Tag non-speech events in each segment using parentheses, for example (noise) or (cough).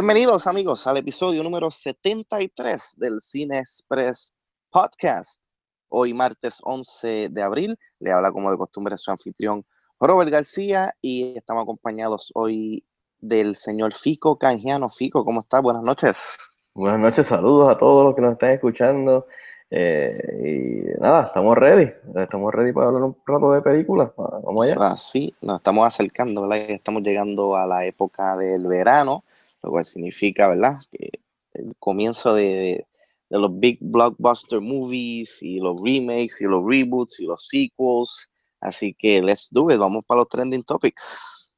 Bienvenidos amigos al episodio número 73 del Cine Express Podcast. Hoy martes 11 de abril, le habla como de costumbre su anfitrión Robert García y estamos acompañados hoy del señor Fico Canjiano. Fico, ¿cómo estás? Buenas noches. Buenas noches, saludos a todos los que nos están escuchando. Eh, y nada, estamos ready. Estamos ready para hablar un rato de películas. Vamos allá. Así, nos estamos acercando, ¿verdad? Estamos llegando a la época del verano, lo cual significa, ¿verdad? Que el comienzo de, los big blockbuster movies y los remakes y los reboots y los sequels. Así que let's do it. Vamos para los trending topics.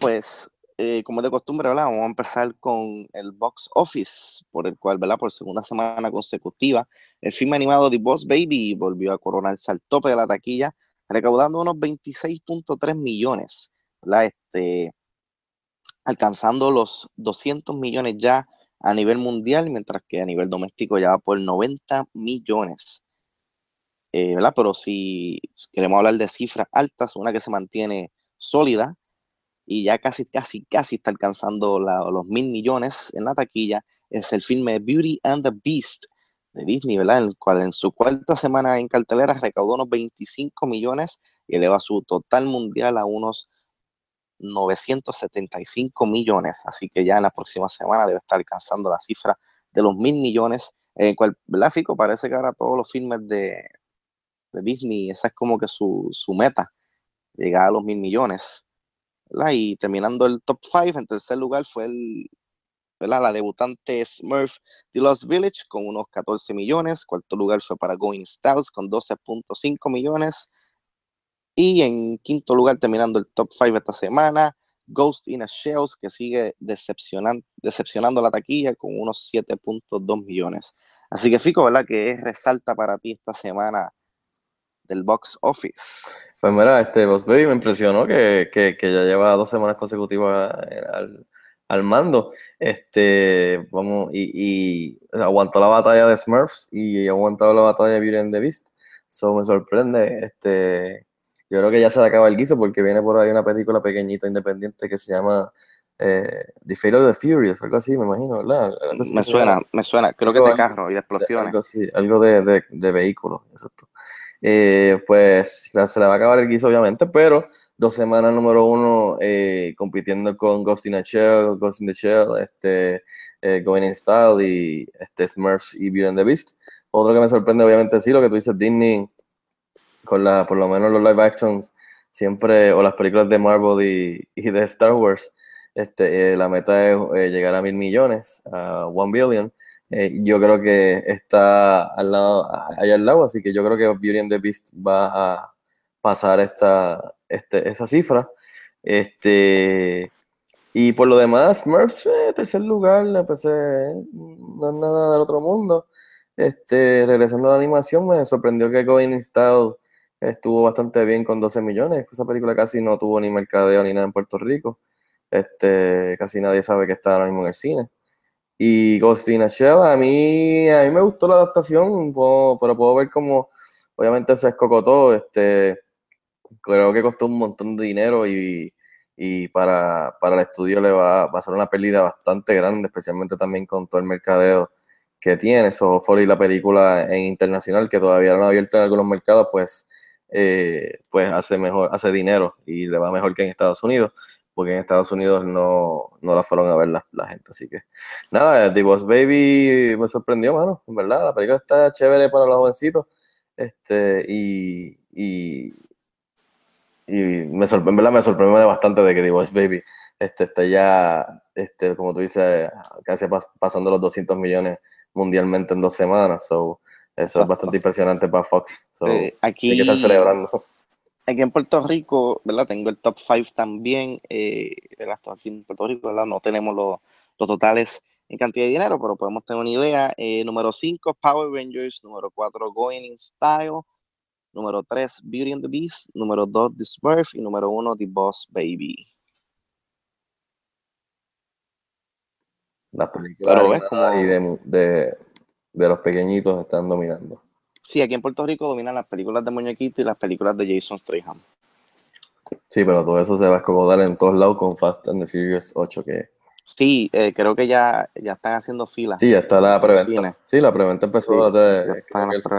Pues, eh, como de costumbre, ¿verdad? Vamos a empezar con el box office, por el cual, ¿verdad? Por segunda semana consecutiva, el filme animado The Boss Baby volvió a coronarse al tope de la taquilla, recaudando unos 26.3 millones, Este, alcanzando los 200 millones ya a nivel mundial, mientras que a nivel doméstico ya va por 90 millones. Eh. Pero si queremos hablar de cifras altas, una que se mantiene sólida y ya casi, casi, casi está alcanzando los mil millones en la taquilla, es el filme Beauty and the Beast de Disney, ¿verdad? El cual en su cuarta semana en cartelera recaudó unos 25 millones y eleva su total mundial a unos 975 millones, así que ya en la próxima semana debe estar alcanzando la cifra de los mil millones, en cual, ¿verdad, Fico? Parece que ahora todos los filmes de, Disney, esa es como que su, meta, llegar a los mil millones, ¿verdad? Y terminando el top 5, en tercer lugar fue el, ¿verdad? la debutante Smurf The Lost Village con unos 14 millones, cuarto lugar fue para Going Styles con 12.5 millones, y en quinto lugar, terminando el top 5 esta semana, Ghost in a Shells, que sigue decepcionan- decepcionando la taquilla con unos 7.2 millones. Así que, Fico, ¿verdad? Que resalta para ti esta semana del box office. Pues mira, este Boss Baby me impresionó que, que, que ya lleva dos semanas consecutivas al, al mando. Este, vamos, y, y aguantó la batalla de Smurfs y aguantó la batalla de Beauty and the Beast. Eso me sorprende. Este, yo creo que ya se le acaba el guiso porque viene por ahí una película pequeñita independiente que se llama eh, The Fate of the Furious, algo así, me imagino, ¿verdad? Algo Me suena, me suena. Creo que Algo- de carro y de explosiones. Algo así, algo de, de, de vehículos, exacto. Eh, pues se le va a acabar el guiso, obviamente, pero dos semanas número uno eh, compitiendo con Ghost in a Shell, Ghost in the Shell, este, eh, Going in Style y este, Smurfs y Beauty and the Beast. Otro que me sorprende, obviamente, sí, lo que tú dices, Disney, con la, por lo menos los live actions, siempre, o las películas de Marvel (laughs) y, de Star Wars, este, eh, la meta es eh, llegar a mil millones, a one billion. Eh, yo creo que está al lado, allá al lado, así que yo creo que Beauty and the Beast va a pasar esta, este, esa cifra. Este, y por lo demás, Smurfs, tercer lugar, pensé, no es nada del otro mundo. Este, regresando a la animación, me sorprendió que Going in Style estuvo bastante bien con 12 millones. Esa película casi no tuvo ni mercadeo ni nada en Puerto Rico. Este, casi nadie sabe que está ahora mismo en el cine. Y Ghost in a Shell, a mí, a mí me gustó la adaptación, puedo- pero puedo ver como, obviamente se escocotó, este, creo que costó un montón de dinero y, y para, para el estudio le va, va a ser una pérdida bastante grande, especialmente también con todo el mercadeo que tiene. So, y la película en internacional, que todavía no ha abierto en algunos mercados, pues, eh, pues hace mejor, hace dinero y le va mejor que en Estados Unidos, porque en Estados Unidos no, no la fueron a ver la, la gente. Así que, nada, The Boss Baby me sorprendió, mano, en verdad. La película está chévere para los jovencitos. Este, y, y, y me sorprende, me sorprende bastante de que The Boss Baby este, esté ya, este, como tú dices, casi pas- pasando los 200 millones mundialmente en dos semanas. So, eso es bastante impresionante para Fox. So, Eh, hay que aquí, estar celebrando. aquí en Puerto Rico, ¿verdad? Tengo el top 5 también. Eh, aquí en Puerto Rico, ¿verdad? No tenemos los, los totales en cantidad de dinero, pero podemos tener una idea. Eh, número 5, Power Rangers. Número 4, Going in Style. Número 3, Beauty and the Beast. Número 2, The Smurf. Y número 1, The Boss Baby. Pero ves animadas como- y de, de, de los pequeñitos están dominando. Sí, aquí en Puerto Rico dominan las películas de muñequito y las películas de Jason Statham. Sí, pero todo eso se va a escogodar en todos lados con Fast and the Furious 8, que Sí, eh, creo que ya, ya están haciendo filas. sí, ya está la preventa. Sí, la preventa empezó Sí, de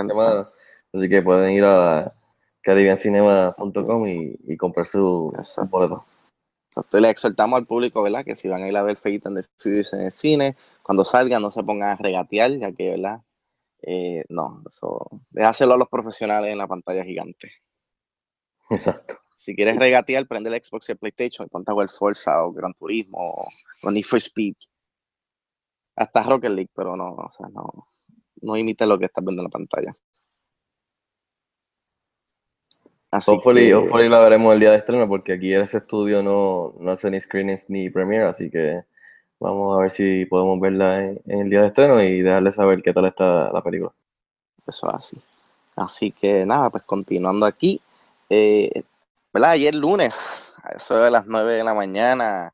semana. Así que pueden ir a caribbeancinema.com y, y comprar su, su Exacto. boleto. Entonces le exhortamos al público, ¿verdad? Que si van a ir a ver Fate and the Furious en el cine, cuando salgan no se pongan a regatear, ya que, ¿verdad? Eh, no, eso, déjaselo a los profesionales en la pantalla gigante. Exacto. Si quieres regatear, prende el Xbox y el PlayStation y ponte a jugar Forza o Gran Turismo o, Need for Speed. Hasta Rocket League, pero no, o sea, no, no imite lo que estás viendo en la pantalla. Así Hopefully, que, hopefully la veremos el día de estreno porque aquí ese estudio no, no hace ni screenings ni premiere, así que vamos a ver si podemos verla en, en el día de estreno y dejarles saber qué tal está la película. Eso es así. Así que nada, pues continuando aquí. eh, ¿verdad? Ayer lunes, a eso de las 9 de la mañana,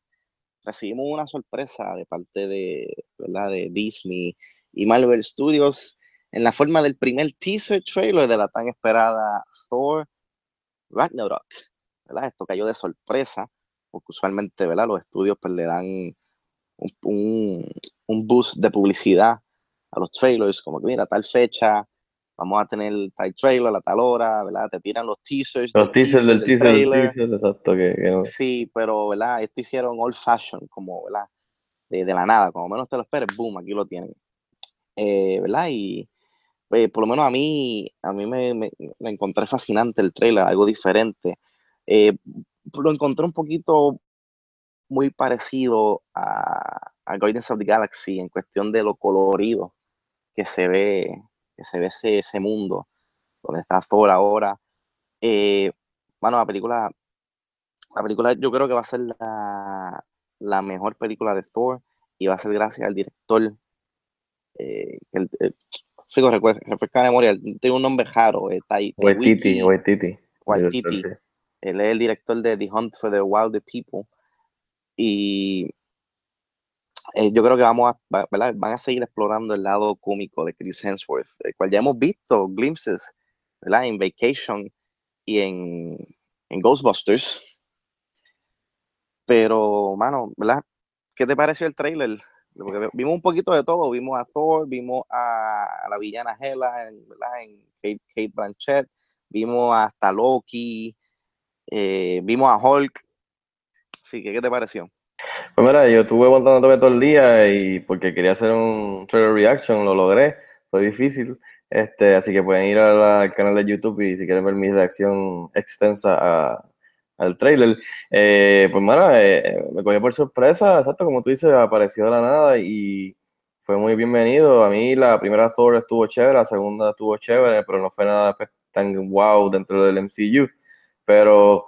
recibimos una sorpresa de parte de, ¿verdad? de Disney y Marvel Studios en la forma del primer teaser trailer de la tan esperada Thor Ragnarok. ¿verdad? Esto cayó de sorpresa, porque usualmente ¿verdad? los estudios pues, le dan un, un, un boost de publicidad a los trailers, como que mira, tal fecha, vamos a tener tal trailer a tal hora, ¿verdad? Te tiran los teasers. Los teasers del teaser, trailer. teaser, exacto, que, que Sí, pero, ¿verdad? Esto hicieron old fashion, como, ¿verdad? De, de la nada, como menos te lo esperes, boom, aquí lo tienen. Eh, ¿verdad? Y eh, por lo menos a mí, a mí me, me- encontré fascinante el trailer, algo diferente. Eh, lo encontré un poquito muy parecido a, a Guardians of the Galaxy en cuestión de lo colorido que se ve, que se ve ese, mundo donde está Thor ahora. Eh, bueno, la película, la película yo creo que va a ser la, mejor película de Thor y va a ser gracias al director. Eh, el, recuer- refresca la memoria, tiene un nombre raro, eh, Tai- Waititi, Waititi. Waititi. sí. Él es el director de The Hunt for the Wild People. Y eh, yo creo que vamos a, ¿verdad? van a seguir explorando el lado cómico de Chris Hemsworth, el cual ya hemos visto glimpses, ¿verdad? En Vacation y en, en Ghostbusters. Pero, mano, ¿verdad? ¿Qué te pareció el trailer? Vimos un poquito de todo, vimos a Thor, vimos a, la villana Hela, en, Kate, Kate Blanchett, vimos hasta Loki, eh, vimos a Hulk. Así que, ¿qué te pareció? Pues mira, yo estuve aguantando todo el día y porque quería hacer un trailer reaction, lo logré, fue difícil. Este, así que pueden ir al canal de YouTube y si quieren ver mi reacción extensa a- al trailer. Eh, pues mira, eh, me cogió por sorpresa, exacto, como tú dices, apareció de la nada y fue muy bienvenido. A mí la primera Thor estuvo chévere, la segunda estuvo chévere, pero no fue nada pues, tan wow dentro del MCU. Pero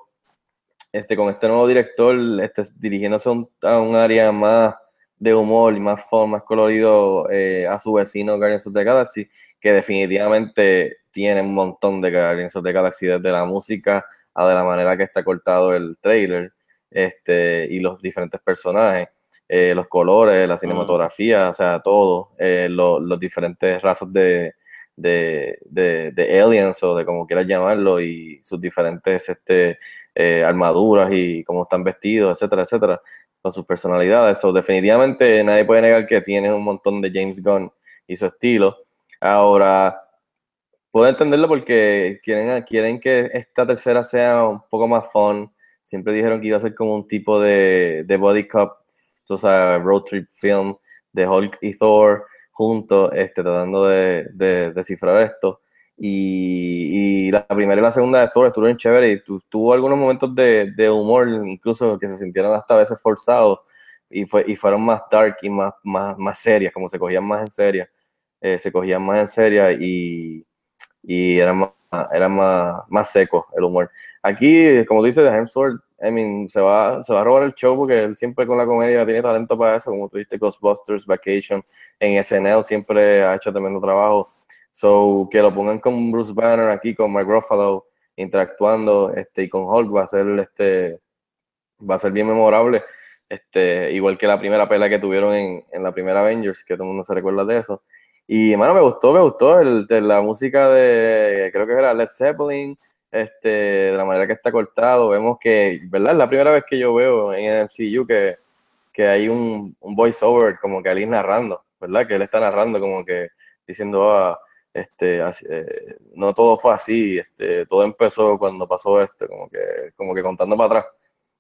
este, con este nuevo director, este, dirigiéndose un, a un área más de humor y más fun, más colorido eh, a su vecino Guardians of the Galaxy, que definitivamente tiene un montón de Guardians of the Galaxy, desde la música a de la manera que está cortado el trailer, este, y los diferentes personajes, eh, los colores, la cinematografía, o sea, todo, eh, lo- los diferentes razas de, de, de, de aliens o de como quieras llamarlo, y sus diferentes este, eh, armaduras y cómo están vestidos, etcétera, etcétera, con sus personalidades. So, definitivamente nadie puede negar que tiene un montón de James Gunn y su estilo. Ahora, puedo entenderlo porque quieren, quieren que esta tercera sea un poco más fun. Siempre dijeron que iba a ser como un tipo de, de body cup, o sea, road trip film de Hulk y Thor juntos, este, tratando de, de descifrar esto. Y, y la primera y la segunda de Thor estuvieron chévere y tu- tuvo algunos momentos de, de humor, incluso que se sintieron hasta a veces forzados y, fue, y fueron más dark y más, más, más serias, como se cogían más en serio, eh, se cogían más en serio y, y eran más, era más, más seco el humor. Aquí, como dices, Hemsworth, I mean, se va, se va a robar el show porque él siempre con la comedia tiene talento para eso, como tú dijiste, Ghostbusters, Vacation, en SNL siempre ha hecho tremendo trabajo. So, que lo pongan con Bruce Banner aquí, con Mark Ruffalo, interactuando, este, y con Hulk va a ser, este, va a ser bien memorable. Este, igual que la primera pelea que tuvieron en, en la primera Avengers, que todo el mundo se recuerda de eso. Y, hermano, me gustó, me gustó el, de la música de, creo que era Led Zeppelin, este, de la manera que está cortado. Vemos que, ¿verdad? Es la primera vez que yo veo en el MCU que, que hay un, un voiceover como que alguien narrando, ¿verdad? Que él está narrando como que diciendo, ah, este, así, eh, no todo fue así, este, todo empezó cuando pasó esto, como que, como que contando para atrás.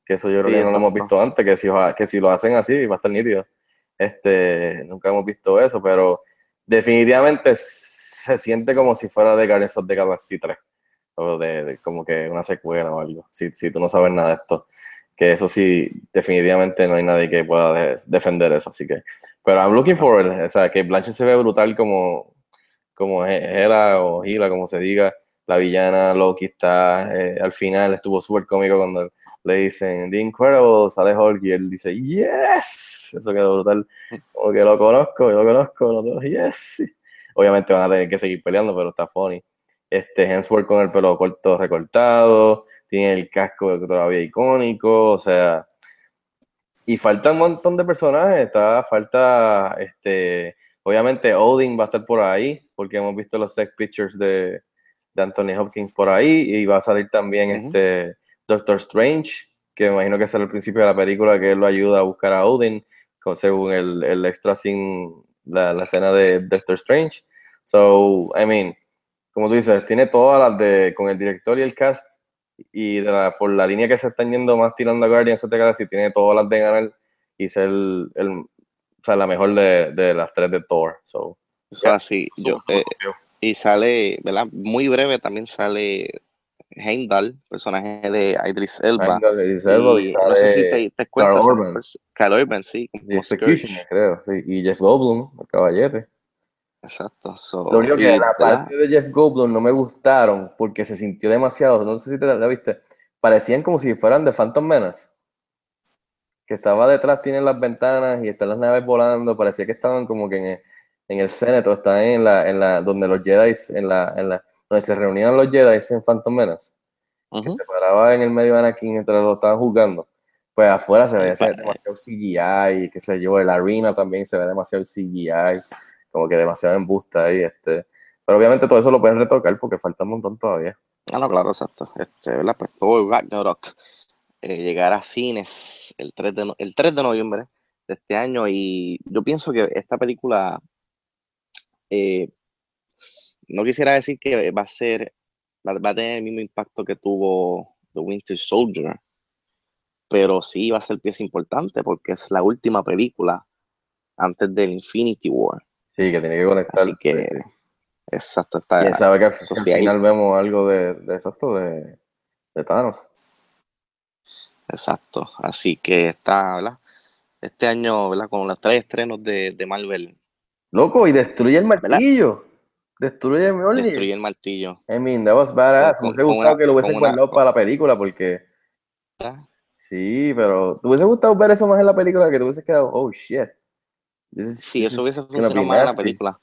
Que eso yo creo Sí, que no lo hemos visto antes, que si, que si lo hacen así va a estar nítido. Este, nunca hemos visto eso, pero definitivamente se siente como si fuera de Guardians of the Galaxy 3, o de, de como que una secuela o algo, si, si tú no sabes nada de esto. Que eso sí, definitivamente no hay nadie que pueda de- defender eso, así que... Pero I'm looking forward, o sea, que Blanchett se ve brutal como, como He- Hela o Hila, como se diga, la villana, Loki está, eh, al final estuvo súper cómico cuando le dicen The Incredible, sale Hulk y él dice Yes, eso quedó brutal, como que lo conozco, yo lo conozco, lo tengo, Yes. Obviamente van a tener que seguir peleando, pero está funny. Este Hemsworth con el pelo corto recortado, tiene el casco todavía icónico, o sea, y falta un montón de personajes, está, falta, este, obviamente Odin va a estar por ahí, porque hemos visto los sex pictures de, de Anthony Hopkins por ahí, y va a salir también Ujú. este Doctor Strange, que me imagino que será el principio de la película, que él lo ayuda a buscar a Odin, según el, el extra sin la, la escena de Doctor Strange. So, I mean, como tú dices, tiene todas las de, con el director y el cast, y de la- por la línea que se están yendo más tirando a Guardians of the Galaxy, tiene todas las de ganar y ser el, el- o sea, la mejor de, de las tres de Thor. So, Eso Ya, así. Yo, eh, y sale, ¿verdad? Muy breve también sale Heimdall, personaje de Idris Elba. Heimdall, Idris Elba, y Y no sé si te diste cuenta. Carl Urban. Carl Urban, sí. Como Executioner, creo, sí, y Jeff Goldblum, el caballete. Exacto. so, Lo único que la parte de Jeff Goldblum no me gustaron porque se sintió demasiado, no sé si te la, la viste, parecían como si fueran de Phantom Menace. Que estaba detrás, tienen las ventanas y están las naves volando, parecía que estaban como que en el, en el Seneto, están en la, en la, donde los Jedi, en la, en la, donde se reunían los Jedi en Phantom Menace. Ujú. se paraba en el medio de Anakin mientras lo estaban jugando, pues afuera se ve pa- demasiado CGI, qué sé yo, el arena también se ve demasiado CGI, como que demasiado embuste ahí, este, pero obviamente todo eso lo pueden retocar porque falta un montón todavía. Ah, no, claro, exacto. Este, ¿verdad? Pues Thor Ragnarok eh, llegará a cines el 3, de no- el 3 de noviembre de este año y yo pienso que esta película, eh, no quisiera decir que va a ser, va, va a tener el mismo impacto que tuvo The Winter Soldier, pero sí va a ser pieza importante porque es la última película antes del Infinity War. Sí, que tiene que conectar. Así que, sí, exacto, está, Quién sabe que al, final vemos algo de, de exacto de, de Thanos. Exacto, así que está, ¿verdad? Este año, ¿verdad? Con los tres estrenos de, de Marvel, Loco, y destruye el martillo. Destruye el destruye el martillo. I mean, that was badass. Con- Me hubiese gustado una- que lo hubiesen con guardado para la película porque ¿verdad? Sí, pero ¿te hubiese gustado ver eso más en la película que te hubiese quedado, oh shit? Is- Sí, eso hubiese funcionado más en la película.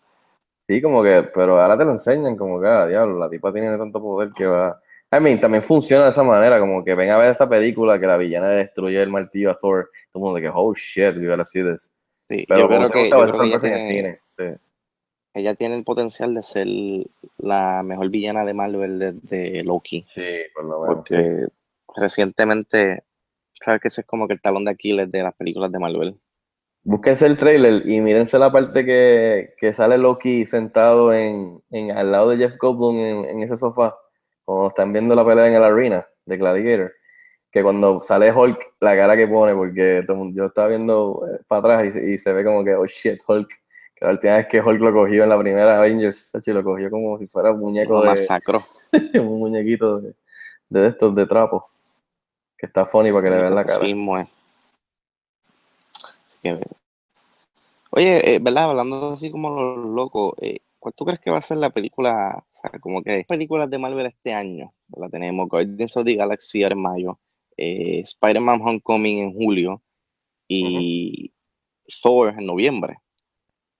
Sí, como que, pero ahora te lo enseñan como que, ah, diablo, la tipa tiene tanto poder que va. I mean, también funciona de esa manera, como que ven a ver esta película que la villana destruye el martillo a Thor, todo el mundo de que, oh shit, we gotta see this. Sí, Pero yo como creo se que, gustaba yo esa creo que ella, tiene, cine. Sí. ella tiene el potencial de ser la mejor villana de Marvel desde Loki, Sí, por lo menos. sí. porque recientemente, sabes que ese es como que el talón de Aquiles de las películas de Marvel. Búsquense el trailer y mírense la parte que, que sale Loki sentado en, en- al lado de Jeff Goldblum en, en ese sofá, cuando están viendo la pelea en el arena de Gladiator, que cuando sale Hulk, la cara que pone, porque todo yo estaba viendo eh, para atrás y, se- y se ve como que, oh shit, Hulk, que la última vez que Hulk lo cogió en la primera Avengers, lo cogió como si fuera un muñeco Lo de, masacró. (laughs) un muñequito de, de estos de trapo, que está funny para que le vean la cara. Mismo es. Así que, oye, eh, ¿verdad? Hablando así como los locos, eh, ¿cuál tú crees que va a ser la película? O sea, como que películas de Marvel este año. La tenemos Guardians of the Galaxy en mayo, eh, Spider-Man Homecoming en julio y Thor en noviembre.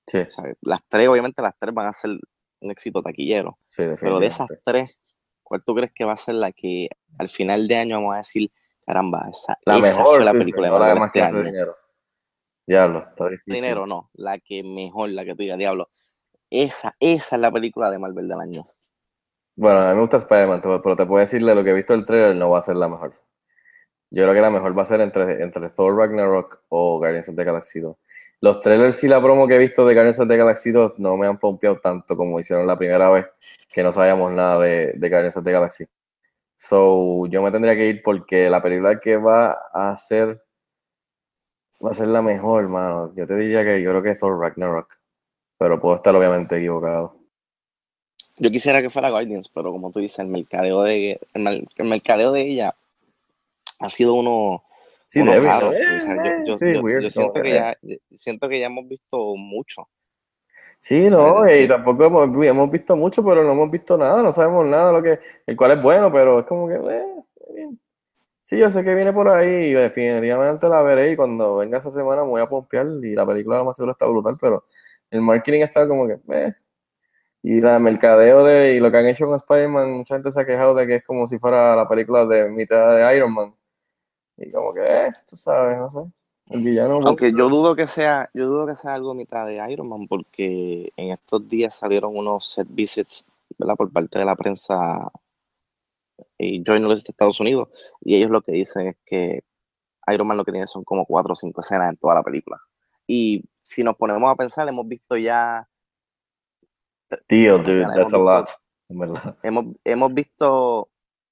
Sí, O sea, las tres, obviamente, las tres van a ser un éxito taquillero. sí, Pero de esas tres, ¿cuál tú crees que va a ser la que al final de año vamos a decir, caramba, esa, La esa mejor, fue la película de no la este que año? dinero. Diablo, está difícil. Dinero, no, la que mejor, la que tú digas, diablo. Esa, esa es la película de Marvel del año. Bueno, a mí me gusta Spider-Man, pero te puedo decir de lo que he visto del trailer, no va a ser la mejor. Yo creo que la mejor va a ser entre, entre Thor Ragnarok o Guardians of the Galaxy 2. Los trailers y la promo que he visto de Guardians of the Galaxy 2 no me han pompeado tanto como hicieron la primera vez que no sabíamos nada de, de Guardians of the Galaxy. So, yo me tendría que ir porque la película que va a ser va a ser la mejor, mano. Yo te diría que yo creo que es Thor Ragnarok, pero puedo estar obviamente equivocado. Yo quisiera que fuera Guardians, pero como tú dices, el mercadeo de, el, el mercadeo de ella ha sido uno, Sí, uno raro. ¿no? O sea, yo, yo- Sí, yo- weird, yo siento que- que ya, yo siento que ya hemos visto mucho. Sí, no, y tampoco hemos, hemos visto mucho, pero no hemos visto nada, no sabemos nada de lo que, el cual es bueno, pero es como que, eh. Sí, yo sé que viene por ahí y definitivamente la veré y cuando venga esa semana me voy a pompear y la película lo más seguro está brutal, pero el marketing está como que, eh. Y la mercadeo de, y lo que han hecho con Spider-Man, mucha gente se ha quejado de que es como si fuera la película de mitad de Iron Man. Y como que, eh, tú sabes, no sé. El villano. Aunque yo dudo que sea, yo dudo que sea algo mitad de Iron Man, porque en estos días salieron unos set visits, ¿verdad? Por parte de la prensa y journalists de Estados Unidos, y ellos lo que dicen es que Iron Man lo que tiene son como cuatro o cinco escenas en toda la película. Y si nos ponemos a pensar, hemos visto ya, Tío, dude, that's a lot, hemos, hemos visto,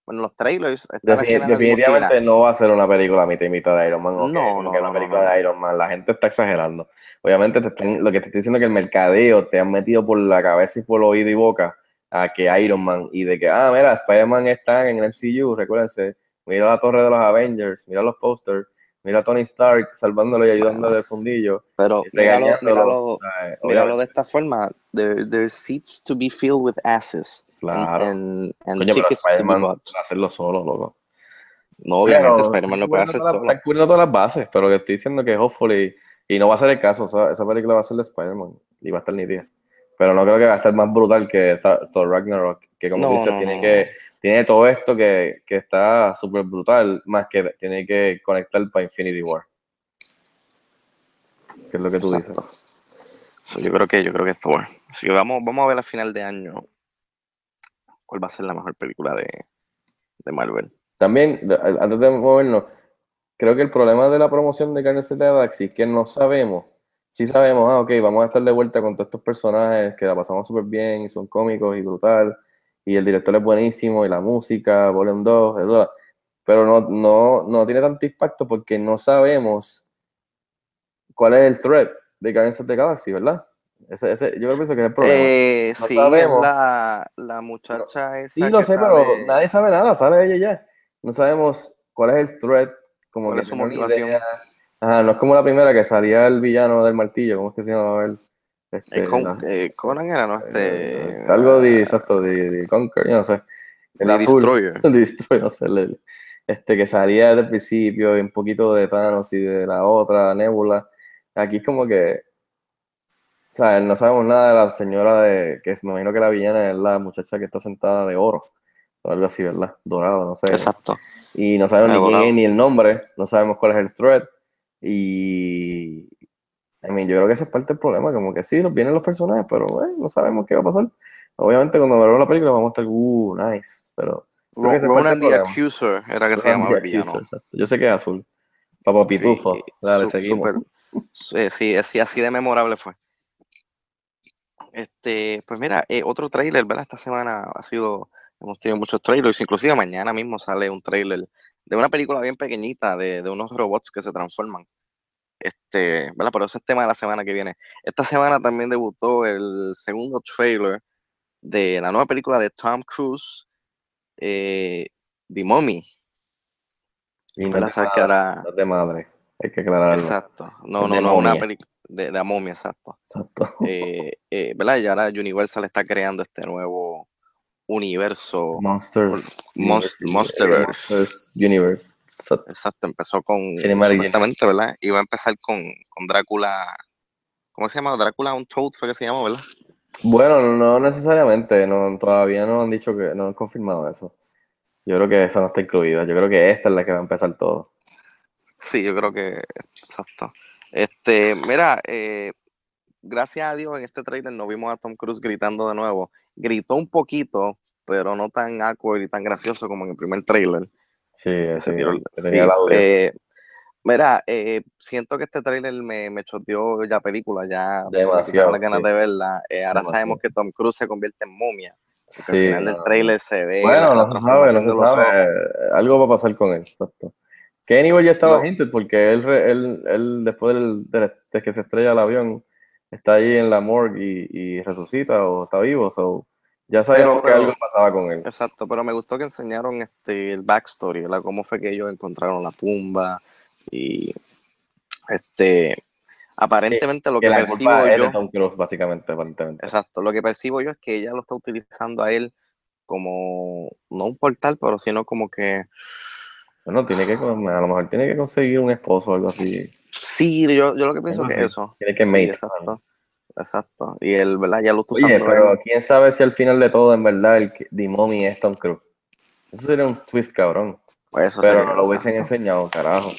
bueno, los trailers, definitivamente no va a ser una película mitad y mitad de Iron Man, o que- No, no, que una película no. de Iron Man. La gente está exagerando. Obviamente te están- lo que te estoy diciendo es que el mercadeo te han metido por la cabeza y por oído y boca a que Iron Man y de que, ah, mira, Spider-Man está en el MCU, recuérdense, mira la torre de los Avengers, mira los posters, mira a Tony Stark salvándolo y ayudándole del fundillo, Pero míralo, regañándolo. míralo, míralo Obviamente, de esta forma, there, there's seats to be filled with asses. Claro. And, and Coño, pero hacerlo solo, loco. No, obviamente Pero Spider-Man no puede hacer todas las- solo. Están cubriendo todas las bases, pero que estoy diciendo que hopefully, y no va a ser el caso, esa, esa película va a ser de Spider-Man y va a estar nítida. Pero no creo que va a estar más brutal que Thor Ragnarok, que como No, dices, no, tiene no, que, tiene todo esto que, que está súper brutal, más que tiene que conectar para Infinity War. Que es lo que tú dices. So, yo creo que yo creo que es Thor. Así que vamos, vamos a ver a final de año cuál va a ser la mejor película de, de Marvel. También, antes de movernos, creo que el problema de la promoción de Guardians of the Galaxy es que no sabemos. Sí sabemos, ah, ok, vamos a estar de vuelta con todos estos personajes que la pasamos súper bien y son cómicos y brutal. Y el director es buenísimo y la música, Volume 2, ¿verdad? Pero no, no, no tiene tanto impacto porque no sabemos cuál es el threat de Guardians of the Galaxy, ¿verdad? Ese, ese, yo creo que ese que es el problema. Eh, No sí, sabemos. la, la muchacha esa Sí, lo sé, pero sale- nadie sabe nada, sale ella ya. No sabemos cuál es el threat, como ¿Cuál que es su motivación? idea. Ajá, no es como la primera que salía el villano del martillo, ¿cómo es que se llama él? Este, eh, Con- eh, Conan era, ¿no? Este, eh, algo de, exacto, de, de Conquer, yo no sé. El de azul, Destroyer. (laughs) Destroyer, no sé, el- este que salía desde el principio y un poquito de Thanos y de la otra, Nebula. Aquí es como que, sea, no sabemos nada de la señora de, que es- me imagino que la villana es la muchacha que está sentada de oro, o algo así, ¿verdad? Dorado, no sé. Exacto. Y no sabemos ni quién es ni el nombre, no sabemos cuál es el threat. Y I mean, yo creo que esa es parte del problema, como que sí, nos vienen los personajes, pero bueno, no sabemos qué va a pasar. Obviamente cuando veamos la película vamos a estar, uh, nice, pero creo que Ronan the. Accuser era que se Ronan llamaba the el villano. Accuser. Yo sé que es azul. Papá Pitufo. Sí, Dale, su- seguimos. súper- (laughs) sí, sí, así de memorable fue. Este, pues mira, eh, otro trailer, ¿verdad? Esta semana ha sido, hemos tenido muchos trailers, inclusive mañana mismo sale un trailer de una película bien pequeñita de, de unos robots que se transforman. Este, ¿verdad? Pero ese es tema de la semana que viene. Esta semana también debutó el segundo trailer de la nueva película de Tom Cruise, eh, The Mummy. Y no que es de madre, hay que aclararlo. Exacto. No, Es no, no, una película. De, la momia, exacto. Exacto. Eh, eh, ¿Verdad? Y ahora Universal está creando este nuevo universo. Monsters. Monst- Monsterverse. Monsters Universe. Exacto. Exacto, empezó con. Supuestamente, ¿verdad? Iba a empezar con, con Drácula. ¿Cómo se llama? Drácula Untold fue que se llamó, ¿verdad? Bueno, no necesariamente, no, todavía no han dicho que, no han confirmado eso. Yo creo que esa no está incluida. Yo creo que esta es la que va a empezar todo. Sí, yo creo que. Exacto. Este, mira, eh, gracias a Dios en este trailer no vimos a Tom Cruise gritando de nuevo. Gritó un poquito, pero no tan awkward y tan gracioso como en el primer trailer. Sí, Se sí, tiró sí, eh, mira, eh, siento que este trailer me, me choteó ya película, ya Demasiado, las ganas sí. de verla. Eh, ahora Demasiado. sabemos que Tom Cruise se convierte en momia. Sí, al final del trailer se ve Bueno, no se sabe, no se ojos. sabe. Algo va a pasar con él, exacto. Anyway ya estaba No. hinted porque él, él, él después del, de, de que se estrella el avión, está ahí en la morgue y, y resucita o está vivo, so ya sabíamos que algo pasaba con él. Exacto, pero me gustó que enseñaron este el backstory, ¿verdad? Cómo fue que ellos encontraron la tumba y este aparentemente lo Que percibo culpa es yo, de Tom Cruise, básicamente, aparentemente. exacto, lo que percibo yo es que ella lo está utilizando a él como no un portal, pero sino como que Bueno, tiene que, a lo mejor tiene que conseguir un esposo o algo así. sí, yo, yo lo que pienso que es así. eso. Tiene que Sí, mate. exacto. Exacto. Y él, ¿verdad? Ya lo está Oye, pero quién sabe si al final de todo, en verdad, el que- Mummy es Tom Cruise. Eso sería un twist cabrón. Pues eso Pero no lo hubiesen enseñado, carajo.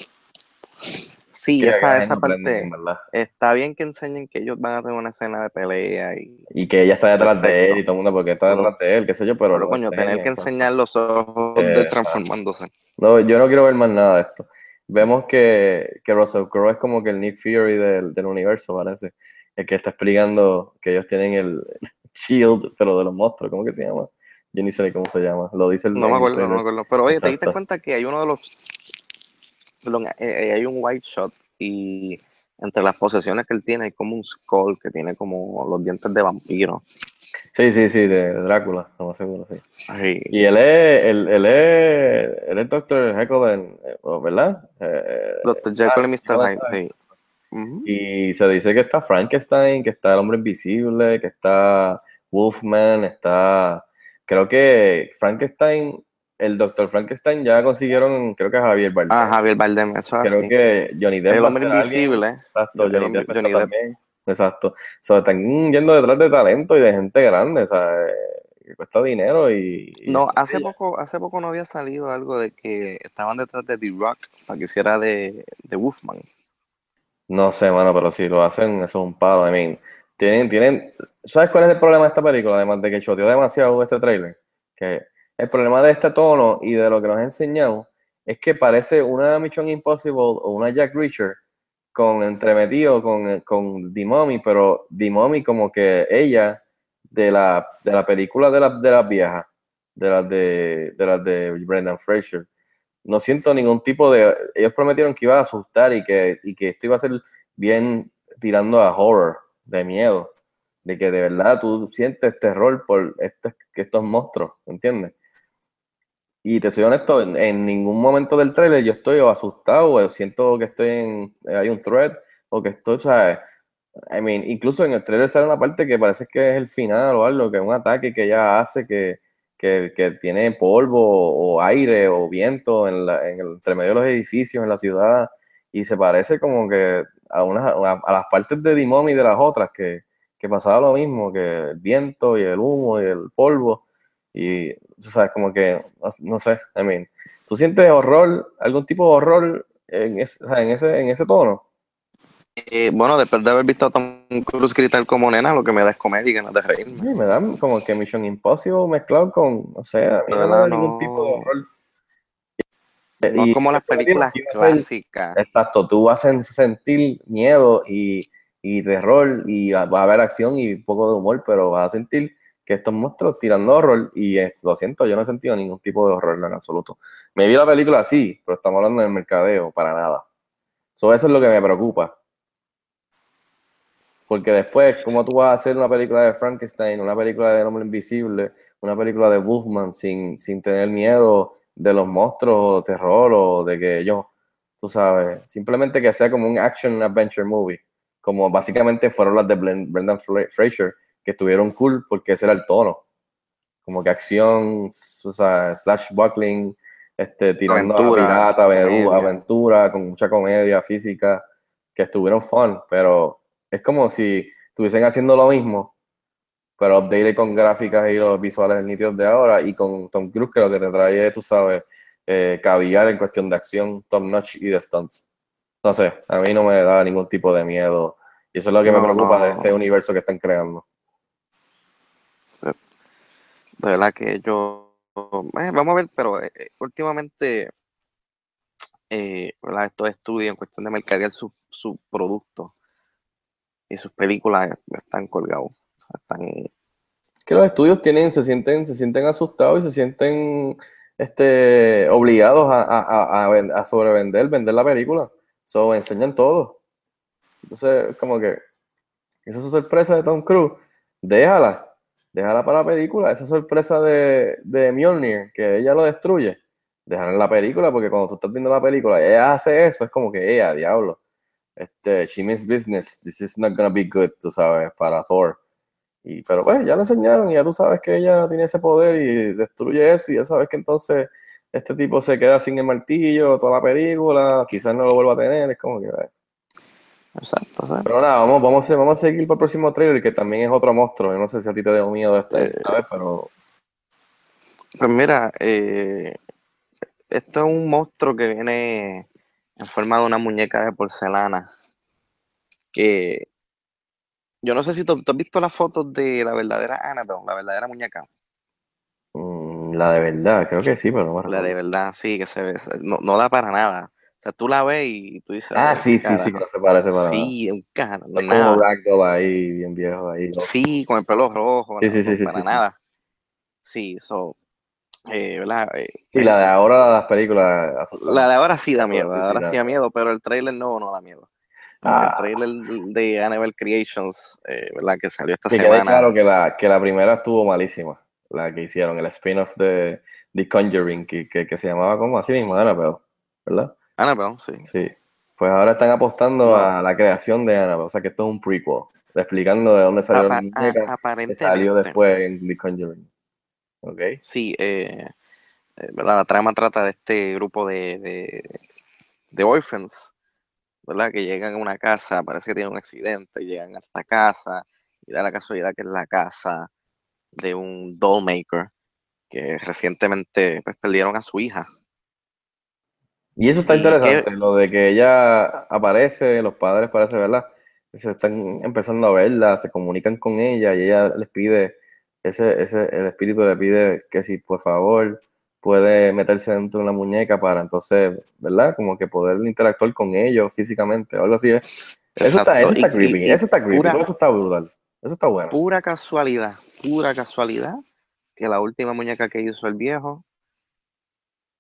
Sí, esa, esa no parte está bien que enseñen que ellos van a tener una escena de pelea y Y que ella está detrás de él y todo el mundo porque está detrás de él, qué sé yo, pero Pero coño, tener que enseñar los ojos de transformándose. No, yo no quiero ver más nada de esto. Vemos que, que Russell Crowe es como que el Nick Fury del, del universo, parece. El que está explicando que ellos tienen el, (laughs) Shield, pero de los monstruos, ¿cómo que se llama? Yo ni sé cómo se llama. Lo dice el No me acuerdo, no me acuerdo. Pero oye, ¿te diste cuenta que hay uno de los. Perdón, eh, eh, hay un white shot y entre las posesiones que él tiene hay como un skull que tiene como los dientes de vampiro. Sí, sí, sí, de Drácula, no seguro, sí. Ay, Y él es, él, él es, él es Dr. Jekyll, eh, ¿verdad? Eh, Dr. Jekyll y Mr. ah, Hyde. sí. Ujú. Y se dice que está Frankenstein, que está el hombre invisible, que está Wolfman, está... Creo que Frankenstein, el doctor Frankenstein ya consiguieron, creo que a Javier Bardem. Ah, Javier Bardem, eso es Creo así. que Johnny Depp El hombre alguien. invisible. Exacto, El Johnny Depp Johnny Depp. también. Exacto. So, están yendo detrás de talento y de gente grande, o sea, que cuesta dinero y... y- No, hace poco, hace poco no había salido algo de que estaban detrás de The Rock para que hiciera de, de Wolfman. No sé, mano, pero si lo hacen, eso es un palo. I mean, tienen, tienen, ¿sabes cuál es el problema de esta película? Además de que choteó demasiado este trailer, que el problema de este tono y de lo que nos ha enseñado es que parece una Mission Impossible o una Jack Reacher con entremetido con, con The Mummy, pero The Mummy como que ella de la, de la película de, la, de las viejas, de las de, de las de Brendan Fraser. No siento ningún tipo de... Ellos prometieron que iba a asustar y que, y que esto iba a ser bien tirando a horror, de miedo, de que de verdad tú sientes terror por estos, estos monstruos, ¿entiendes? Y te soy honesto, en, ningún momento del trailer yo estoy o asustado o siento que estoy en, hay un threat o que estoy, ¿sabes? I mean, incluso en el trailer sale una parte que parece que es el final o algo, que es un ataque que ella hace que, que, tiene polvo o aire o viento en, la, entre medio de los edificios en la ciudad y se parece como que a, unas, a, las partes de Dimon y de las otras que, que pasaba lo mismo, que el viento y el humo y el polvo y, tú sabes, como que, no sé, I mean, ¿tú sientes horror, algún tipo de horror en, es, en, ese, en ese tono? Eh, bueno, después de haber visto a Tom Cruise gritar como nena, lo que me da es comedia y ganas de reírme. Ay, me da como que Mission Impossible mezclado con, no sé, a mí no me No, da no. ningún tipo de horror. No Y como las películas clásicas. Exacto, tú vas a sentir miedo y, y terror y va a haber acción y un poco de humor, pero vas a sentir que estos monstruos tirando horror y lo siento, yo no he sentido ningún tipo de horror en absoluto. Me vi la película así, pero estamos hablando del mercadeo, para nada. So, eso es lo que me preocupa. Porque después, ¿cómo tú vas a hacer una película de Frankenstein, una película de Hombre Invisible, una película de Wolfman sin, sin tener miedo de los monstruos o terror o de que yo, tú sabes, simplemente que sea como un action adventure movie. como básicamente fueron las de Brendan Fra- Fraser, que estuvieron cool porque ese era el tono. Como que acción, o sea, slash buckling, este, tirando Aventura, a pirata, aventura, comedia. aventura, con mucha comedia física, que estuvieron fun, pero es como si estuviesen haciendo lo mismo, pero updated con gráficas y los visuales nítidos de ahora, y con Tom Cruise, que lo que te trae tú sabes, eh, caviar en cuestión de acción, top notch y de stunts. No sé, a mí no me da ningún tipo de miedo. Y eso es lo que me preocupa no. de este universo que están creando. De verdad que yo, eh, vamos a ver, pero eh, eh, últimamente, eh, estos estudios en cuestión de mercadear sus su productos y sus películas están colgados. Están, Que los estudios tienen, se sienten, se sienten asustados y se sienten este, obligados a, a, a sobrevender, vender la película. So, enseñan todo. Entonces, como que esa es su sorpresa de Tom Cruise. Déjala. Déjala para la película. Esa sorpresa de, de Mjolnir, que ella lo destruye. Déjala en la película, porque cuando tú estás viendo la película ella hace eso, es como que ella, diablo. Este, she means business. This is not gonna be good, tú sabes, para Thor. Y, pero pues ya lo enseñaron y ya tú sabes que ella tiene ese poder y destruye eso y ya sabes que entonces este tipo se queda sin el martillo toda la película, quizás no lo vuelva a tener, es como que... exacto, ¿sabes? Pero nada, vamos, vamos, a, vamos a seguir para el próximo trailer que también es otro monstruo, yo no sé si a ti te dio miedo este, Eh, vez, pero Pues mira, eh, esto es un monstruo que viene en forma de una muñeca de porcelana. Que yo no sé si tú, tú has visto las fotos de la verdadera Annabelle, la verdadera muñeca. mm, la de verdad, creo que sí, pero no La de verdad, sí, que se ve, no, no da para nada. O sea, tú la ves y tú dices, Ah, "Ay, sí, sí, sí, que carajo". no se parece para nada. Sí, un cara, no Es nada. como Ragdoll ahí, bien viejo ahí. ¿no? Sí, con el pelo rojo, Sí, no, sí, sí, sí, para sí, sí. nada. Sí, so, eh, ¿verdad? Eh, Sí, la de ahora, las películas. La de ahora sí da Eso, miedo, sí, la de sí, ahora sí da miedo. pero el trailer no, no da miedo. Ah. El trailer de Annabelle Creations, eh, ¿verdad? Que salió esta Que semana. claro que la, que la primera estuvo malísima, la que hicieron, el spin-off de The Conjuring, que, que, que se llamaba como así mismo, Annabelle, ¿verdad? Annabelle, sí. Sí. Pues ahora están apostando a la creación de Annabelle, o sea que esto es un prequel, explicando de dónde salió la Apa- muñeca, a- que salió después en The Conjuring. ¿Ok? Sí, eh, eh, ¿verdad? La trama trata de este grupo de, de, de orphans, ¿verdad? Que llegan a una casa, parece que tienen un accidente, llegan a esta casa y da la casualidad que es la casa de un dollmaker que recientemente pues, perdieron a su hija. Y eso está interesante, que- lo de que ella aparece, los padres parece, ¿verdad? Se están empezando a verla, se comunican con ella y ella les pide, ese, ese, el espíritu le pide que si por favor puede meterse dentro de una muñeca para entonces, ¿verdad? Como que poder interactuar con ellos físicamente o algo así. ¿eh? Eso está, eso está Y- creepy, y- y eso está creepy, pura- todo eso está brutal, eso está bueno. pura casualidad, pura casualidad, que la última muñeca que hizo el viejo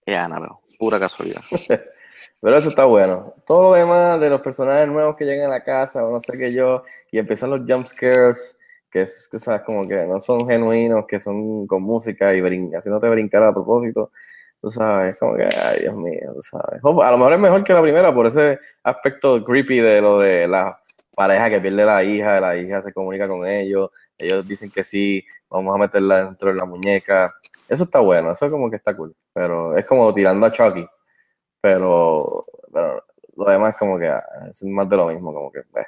es Annabelle. Pura casualidad. (laughs) Pero eso está bueno. Todo lo demás de los personajes nuevos que llegan a la casa, o no sé qué yo, y empiezan los jump scares, que es, que sabes, como que no son genuinos, que son con música y brin- haciéndote brincar a propósito. Tú sabes, como que, ay, Dios mío, tú sabes. O A lo mejor es mejor que la primera por ese aspecto creepy de lo de la pareja que pierde la hija, la hija se comunica con ellos, ellos dicen que sí, vamos a meterla dentro de la muñeca. Eso está bueno, eso como que está cool. Pero es como tirando a Chucky. Pero, pero lo demás como que ah, es más de lo mismo, como que eh.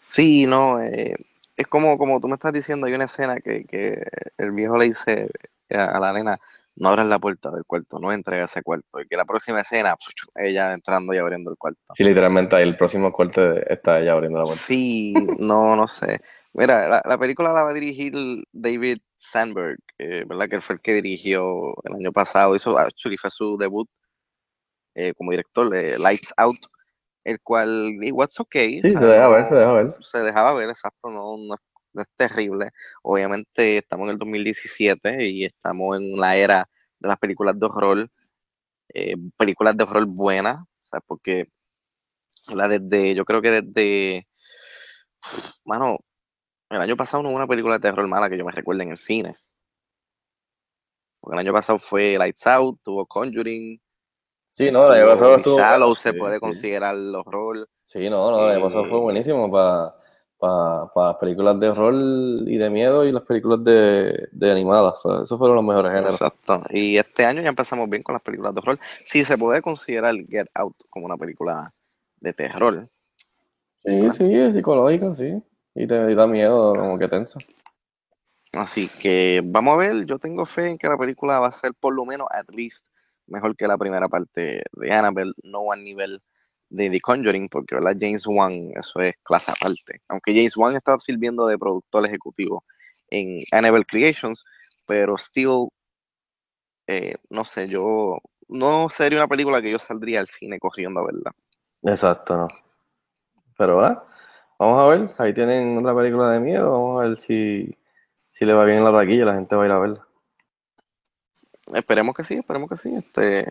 Sí, no, eh, es como, como tú me estás diciendo, hay una escena que, que el viejo le dice a, a la nena, no abras la puerta del cuarto, no entres a ese cuarto. Y que la próxima escena, ella entrando y abriendo el cuarto. Sí, literalmente ahí el próximo corte está ella abriendo la puerta. Sí, no, no sé. Mira, la, la película la va a dirigir David Sandberg, eh, ¿verdad? Que fue el que dirigió el año pasado, hizo, actually fue su debut eh, como director de Lights Out, el cual, y What's Okay, Sí, se ¿sabes? deja ver, se deja ver. se dejaba ver, exacto, no, no, es- no es terrible. Obviamente estamos en el 2017 y estamos en la era de las películas de horror, eh, películas de horror buenas, ¿sabes? Porque, ¿verdad? Desde, yo creo que desde, mano, el año pasado no hubo una película de terror mala que yo me recuerde en el cine. Porque el año pasado fue Lights Out, tuvo Conjuring, Sí, no, el año pasado Estuvo Shallow se sí, puede sí. considerar el horror. Sí, no, no, el año pasado fue Eh, buenísimo para las películas de horror y de miedo y las películas de, de animadas. Esos fueron los mejores géneros. Exacto. Y este año ya empezamos bien con las películas de horror. Sí, se puede considerar Get Out como una película de terror. Sí, sí, es psicológico, sí. Y te y da miedo, como que tensa. Así que vamos a ver, yo tengo fe en que la película va a ser por lo menos at least mejor que la primera parte de Annabelle, no al nivel de The Conjuring, porque ¿verdad? James Wan, eso es clase aparte. Aunque James Wan está sirviendo de productor ejecutivo en Annabelle Creations, pero still, eh, no sé, yo no sería una película que yo saldría al cine corriendo a verla. Exacto, no. Pero ¿verdad? vamos a ver, ahí tienen otra película de miedo, vamos a ver si, si le va bien en la taquilla, la gente va a ir a verla. Esperemos que sí, esperemos que sí. Este,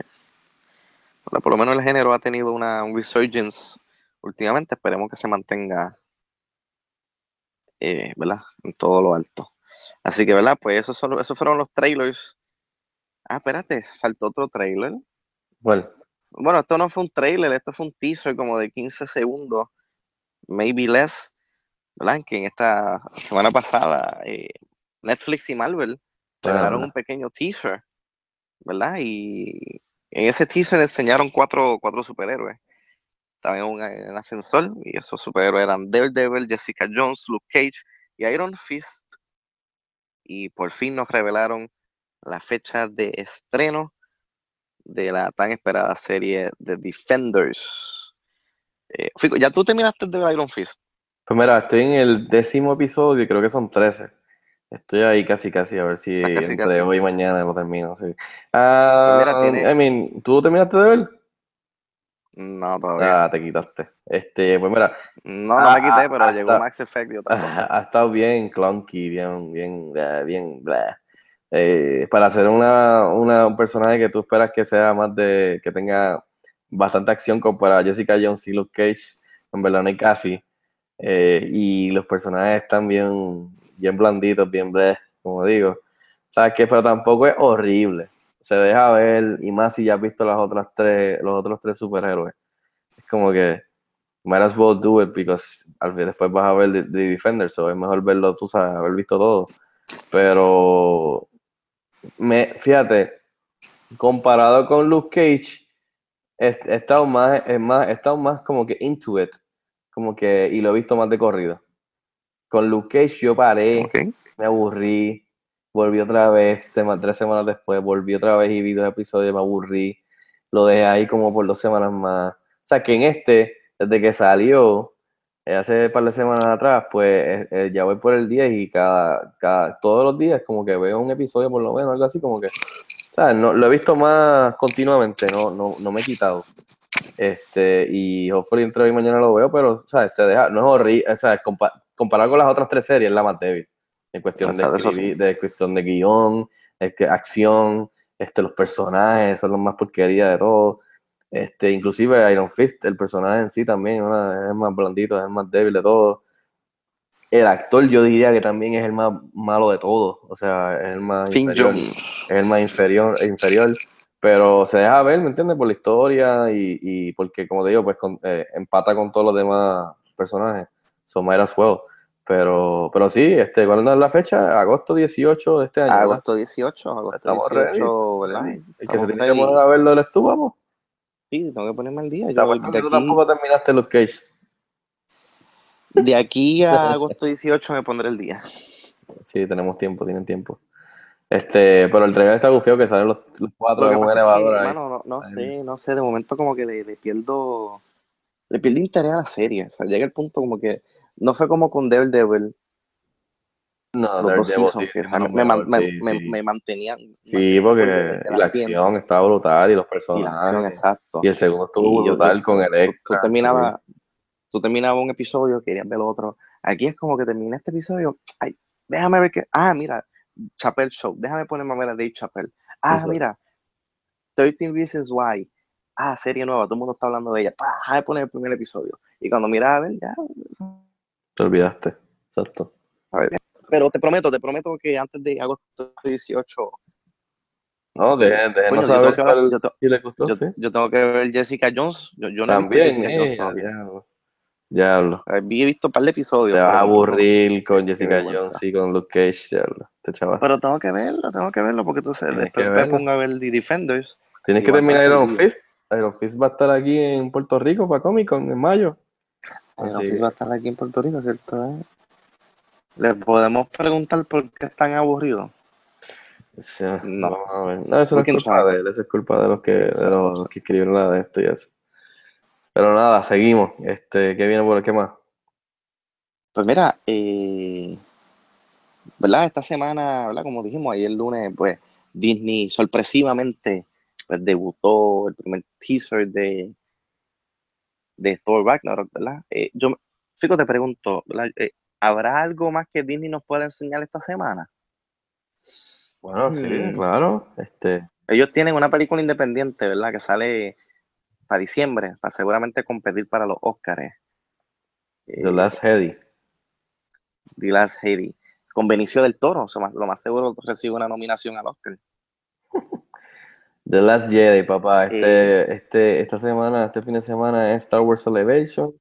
por por lo menos el género ha tenido una un resurgence últimamente. Esperemos que se mantenga, eh, ¿verdad? En todo lo alto. Así que, ¿verdad? Pues esos, son, esos fueron los trailers. Ah, espérate, faltó otro trailer. Bueno, Bueno, esto no fue un trailer, esto fue un teaser como de 15 segundos, maybe less, ¿verdad? Que en esta semana pasada eh, Netflix y Marvel revelaron Ah. un pequeño teaser, ¿verdad? Y en ese teaser enseñaron cuatro, cuatro superhéroes. Estaban en un en un ascensor y esos superhéroes eran Daredevil, Jessica Jones, Luke Cage y Iron Fist. Y por fin nos revelaron la fecha de estreno de la tan esperada serie de Defenders. Eh, Fico, ¿ya tú terminaste de Iron Fist? pues mira, estoy en el décimo episodio y creo que son 13. Estoy ahí casi casi, a ver si casi, entre casi. hoy y mañana lo termino, sí. Mira, tiene- I mean, ¿tú terminaste de ver? No, todavía. Ah, te quitaste. Este, pues mira, no, no me ah, quité, ah, pero ah, llegó está. Max Effect y otra cosa. ha estado bien clunky, bien, bien, bien, bla. Eh, para hacer una, una- un personaje que tú esperas que sea más de, que tenga bastante acción como para Jessica Jones y Luke Cage, en verdad no hay casi. Eh, y los personajes están bien, bien blanditos, bien bleh, como digo. ¿Sabes qué? Pero tampoco es horrible. Se deja ver, y más si ya has visto las otras tres, los otros tres superhéroes. Es como que might as well do it because al fin después vas a ver The, The Defenders, so es mejor verlo, tú sabes, haber visto todo. Pero me, fíjate, comparado con Luke Cage, he, estado más, más, he estado más como que into it, como que, y lo he visto más de corrido. Con Luke Cage yo paré, Ok. me aburrí, volví otra vez, sema- tres semanas después, volví otra vez y vi dos episodios, me aburrí, lo dejé ahí como por dos semanas más. O sea, que en este, desde que salió, eh, hace un par de semanas atrás, pues eh, eh, ya voy por el día y cada, cada, todos los días como que veo un episodio por lo menos, algo así como que, ¿sabes? No, lo he visto más continuamente, no, no, no me he quitado. Este, y hopefully entre hoy y mañana lo veo, pero, ¿sabes? Se deja, no es horrible, o sea, compa- comparado con las otras tres series, es la más débil. En cuestión de, sí. escribir- de cuestión de guion, acción, este, los personajes son los más porquería de todo. Este, inclusive Iron Fist, el personaje en sí también una- es más blandito, es el más débil de todo. El actor yo diría que también es el más malo de todos, o sea, es el más Finn inferior, es el más inferior, inferior, pero se deja ver, ¿me entiendes? Por la historia y, y porque, como te digo, pues con- eh, empata con todos los demás personajes, so might as well. Pero, pero sí, este, ¿cuándo es la fecha? Agosto 18 de este año. Agosto 18, agosto Estamos 18, ¿verdad? El que se tiene que ready. poner a verlo eres tú, vamos. Sí, tengo que ponerme al día. Yo, que de, tú aquí, tampoco terminaste Luke Cage. de aquí (laughs) a agosto 18 me pondré el día. Sí, tenemos tiempo, tienen tiempo. Este, pero el trailer está gufiado que salen los, los cuatro Lo en que un pasa es elevador que, ahí. mano, no, no Ahí. sé, no sé, de momento como que le, le pierdo, le pierdo interés a la serie. O sea, llega el punto como que no fue como con Daredevil, No, los dos seasons, que me, mantenían. Sí, porque y la la 100. acción está brutal y los Y la personajes. acción, exacto. Y el segundo estuvo Y brutal yo- con el extra. tú terminabas, tú terminabas un episodio, querías ver otro. Aquí es como que terminé este episodio, ay, déjame ver que, ah, mira, Chappelle Show, déjame ponerme a ver a Dave Chappelle. Ah, Exacto. mira, 13 Reasons Why. Ah, serie nueva, todo el mundo está hablando de ella. Ah, déjame poner el primer episodio. Y cuando miras a ver, ya, Te olvidaste. Exacto. a ver. Pero te prometo, te prometo que antes de agosto 18 No, dejen, dejen Coño, no yo tengo saber yo si les gustó, Yo, sí. yo tengo que ver Jessica Jones. Yo, yo no También, Jessica Jones eh, todavía. diablo. He visto un par de episodios. Te vas a aburrir con Jessica. Jones y con Luke Cage, diablo. Te chavas. Pero tengo que verlo, tengo que verlo porque entonces Tienes después me pongo a ver The Defenders. Tienes que terminar Iron. Fist. Iron Fist va a estar aquí en Puerto Rico para Comic Con en mayo. Iron Fist va a estar aquí en Puerto Rico, ¿cierto? eh? ¿Le podemos preguntar por qué es tan aburrido? Sí, No. vamos a ver. No, eso no es culpa de él, eso es culpa de los que, de los que escribieron la de esto y eso. Pero nada, seguimos. Este, ¿qué viene por qué más? Pues mira, eh, ¿verdad? Esta semana, ¿verdad? Como dijimos ayer lunes, pues Disney sorpresivamente pues, debutó el primer teaser de, de Thor Ragnarok, ¿verdad? Eh, yo, Fico, te pregunto. Eh, ¿habrá algo más que Disney nos pueda enseñar esta semana? Bueno, sí, Hmm. claro. Este, Ellos tienen una película independiente, ¿verdad? Que sale para diciembre, para seguramente competir para los Oscars. Eh, The Last Heady. The Last Haiti. Con Benicio del Toro, o sea, lo más seguro recibe una nominación al Oscar. The Last Jedi, papá. Este, Eh. este, esta semana, este fin de semana es Star Wars Celebration.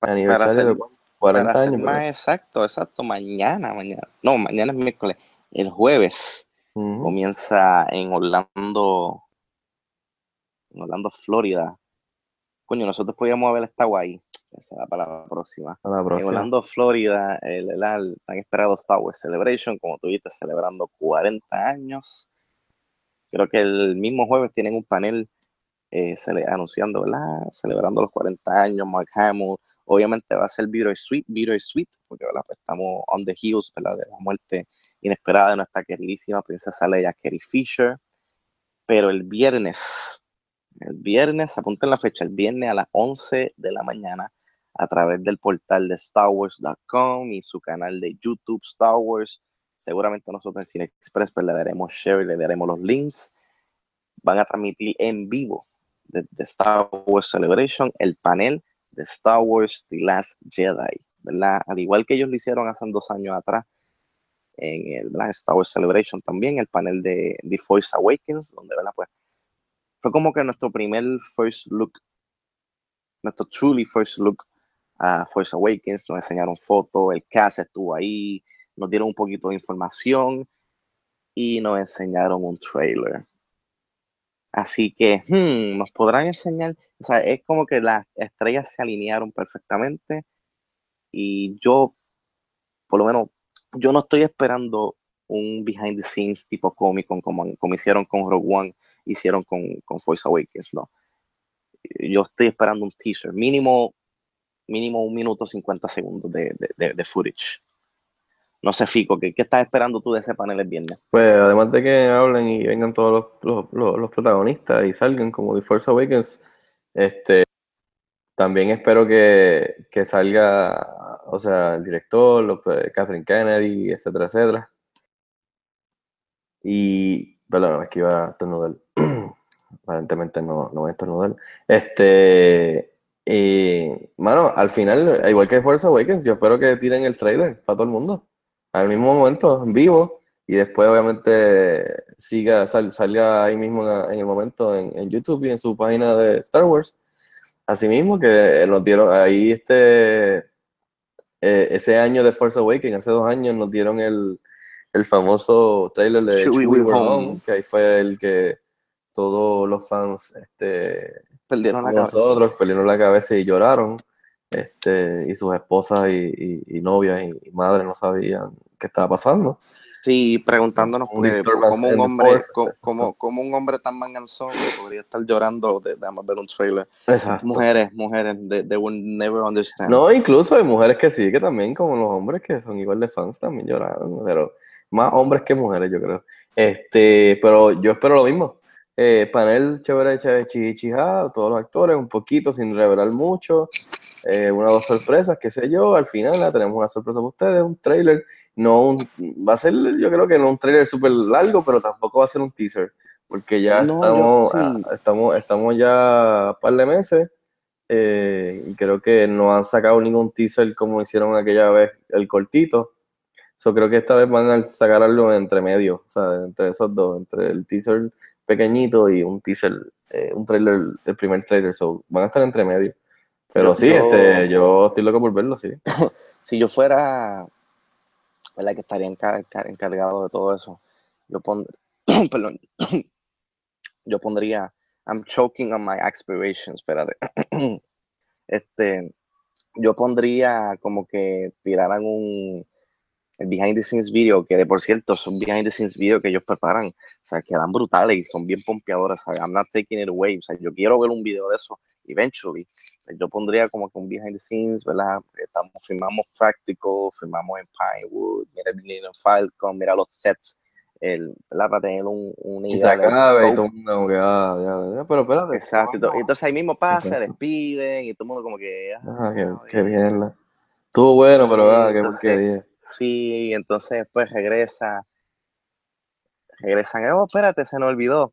Aniversario ser- de cuánto? 40 Para ser años. exacto, exacto, mañana, mañana. No, mañana es miércoles. El jueves comienza en Orlando, en Orlando, Florida. Coño, nosotros podíamos haber estado ahí. Esa será para la próxima. La En próxima. Orlando, Florida, el, el, el tan esperado Star Wars Celebration, como tuviste, celebrando 40 años. Creo que el mismo jueves tienen un panel eh, cele- anunciando, ¿verdad? Celebrando los 40 años, Mark Hamill. Obviamente va a ser Bittersweet, Bittersweet, porque ¿verdad? Pues estamos on the heels de la muerte inesperada de nuestra queridísima princesa Leia Carrie Fisher. Pero el viernes, el viernes, apunten la fecha, el viernes a las 11 de la mañana, a través del portal de StarWars.com y su canal de YouTube Star Wars. Seguramente nosotros en Cine Express pues, le daremos share le daremos los links. Van a transmitir en vivo desde Star Wars Celebration el panel de Star Wars The Last Jedi, ¿verdad? Al igual que ellos lo hicieron hace dos años atrás en el. Star Wars Celebration también, el panel de The Force Awakens, donde, ¿verdad? Pues fue como que nuestro primer first look, nuestro truly first look a Force Awakens, nos enseñaron fotos, el cast estuvo ahí, nos dieron un poquito de información y nos enseñaron un trailer. Así que hmm, nos podrán enseñar, o sea, es como que las estrellas se alinearon perfectamente y yo, por lo menos, yo no estoy esperando un behind the scenes tipo Comic Con como, hicieron con Rogue One, hicieron con, con Force Awakens, no. Yo estoy esperando un teaser, mínimo, mínimo un minuto 50 segundos de, de footage. No sé, Fico, ¿qué, ¿qué, estás esperando tú de ese panel el viernes? Pues además de que hablen y vengan todos los, los, los, protagonistas y salgan como The Force Awakens, este, también espero que, que salga, o sea, el director, los, pues, Catherine Kennedy, etcétera, etcétera. Y, perdón, es que iba a estornudar. (clears throat) Aparentemente no, no voy a estornudar. Este, y, mano, al final, igual que Force Awakens, yo espero que tiren el trailer para todo el mundo. Al mismo momento, en vivo, y después obviamente siga, sal, salga ahí mismo en, el momento en, en, YouTube y en su página de Star Wars. Asimismo, que nos dieron ahí este, eh, ese año de Force Awakens, hace dos años, nos dieron el, el famoso trailer de Chewie Chewie We're Home, Home. que ahí fue el que todos los fans este, Perdieron la nosotros cabeza. perdieron la cabeza y lloraron. Este, y sus esposas y, y, y novias y, y, madres no sabían qué estaba pasando. Sí, preguntándonos Un cómo un hombre, force, un hombre tan manganzón podría estar llorando de, de ver un trailer. Exacto. Mujeres, mujeres, they, they will never understand. No, incluso hay mujeres que sí, que también, como los hombres que son igual de fans, también lloraron, pero más hombres que mujeres, yo creo. Este, pero yo espero lo mismo. Eh, panel chévere, chévere, chichija, todos los actores, un poquito sin revelar mucho, eh, una o dos sorpresas, qué sé yo, al final la tenemos una sorpresa para ustedes, un trailer, no un, va a ser, yo creo que no un trailer súper largo, pero tampoco va a ser un teaser, porque ya No, estamos, yo- ah, estamos, estamos ya un par de meses, eh, y creo que no han sacado ningún teaser como hicieron aquella vez el cortito. So, creo que esta vez van a sacar algo entre medio, o sea, entre esos dos, entre el teaser pequeñito y un teaser, eh, un trailer, el primer trailer, so van a estar entre medio. Pero sí, yo- este, yo estoy loco por verlo, sí. (coughs) Si yo fuera, ¿verdad? Que estaría encar- encar- encargado de todo eso, yo pondría, (coughs) perdón, (coughs) yo pondría, I'm choking on my aspirations, espérate. Este, yo pondría como que tiraran un el behind the scenes video, que de por cierto son behind the scenes video que ellos preparan, o sea, quedan brutales y son bien pompeadores, ¿sabes? I'm not taking it away, o sea, yo quiero ver un video de eso eventually. Yo pondría como que un behind the scenes, ¿verdad? Estamos, filmamos Practical, filmamos en Pinewood, mira el Millennium Falcon, mira los sets, el, ¿verdad? Para tener un, una Y se idea y todo el mundo como que, ah, ya, ya, pero espérate. Exacto, y entonces ahí mismo pasa, se despiden y todo el mundo como que... Ah, qué, ah, qué bien. mierda. Estuvo bueno, pero ah, qué porquería. Sí, entonces después regresa, regresan, oh, espérate, se nos olvidó,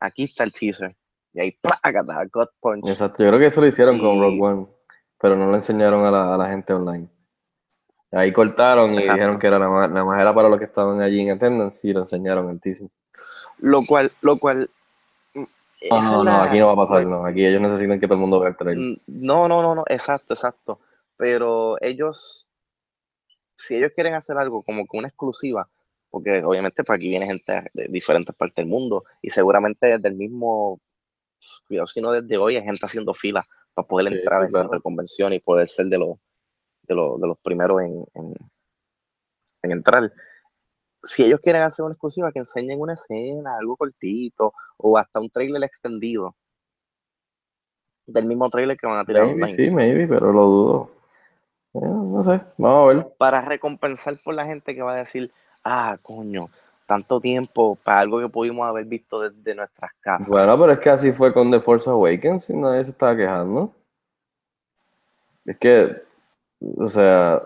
aquí está el teaser, y ahí, ¡plácata! God Punch. Exacto, yo creo que eso lo hicieron con Y- Rogue One, pero no lo enseñaron a la, a la gente online. Ahí cortaron y Exacto. dijeron que era nada más, nada más era para los que estaban allí en attendance y lo enseñaron el teaser. Lo cual, lo cual... mm, No, no, no, aquí no va a pasar, like, no. Aquí ellos necesitan que todo el mundo vea el trailer. Mm, No, no, no, no, exacto, exacto. Pero ellos, si ellos quieren hacer algo como que una exclusiva, porque obviamente para aquí viene gente de diferentes partes del mundo y seguramente desde el mismo, cuidado si no desde hoy hay gente haciendo fila para poder Sí, entrar al claro. centro de convención y poder ser de los, de los, de los primeros en, en, en entrar. Si ellos quieren hacer una exclusiva, que enseñen una escena, algo cortito, o hasta un trailer extendido del mismo trailer que van a tirar Maybe, sí, maybe, pero lo dudo. No sé, vamos a ver. para recompensar por la gente que va a decir, ah, coño, tanto tiempo para algo que pudimos haber visto desde nuestras casas. Bueno, pero es que así fue con The Force Awakens y nadie se estaba quejando. Es que, o sea,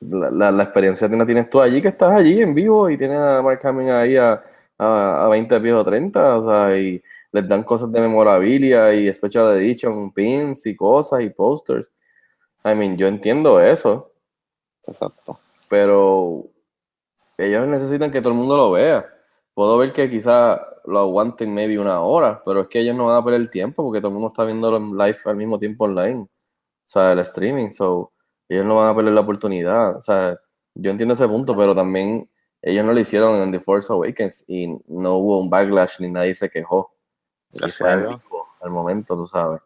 la, la, la experiencia la tienes tú allí, que estás allí en vivo y tienes a Mark Hamill ahí a, a, a 20 pies o 30, o sea, y les dan cosas de memorabilia y special edition, pins y cosas y posters. I mean, yo entiendo eso, Exacto. pero ellos necesitan que todo el mundo lo vea. Puedo ver que quizá lo aguanten maybe una hora, pero es que ellos no van a perder el tiempo porque todo el mundo está viéndolo en live al mismo tiempo online. O sea, el streaming, so ellos no van a perder la oportunidad. O sea, yo entiendo ese punto, pero también ellos no lo hicieron en The Force Awakens y no hubo un backlash ni nadie se quejó. Gracias al momento, tú sabes.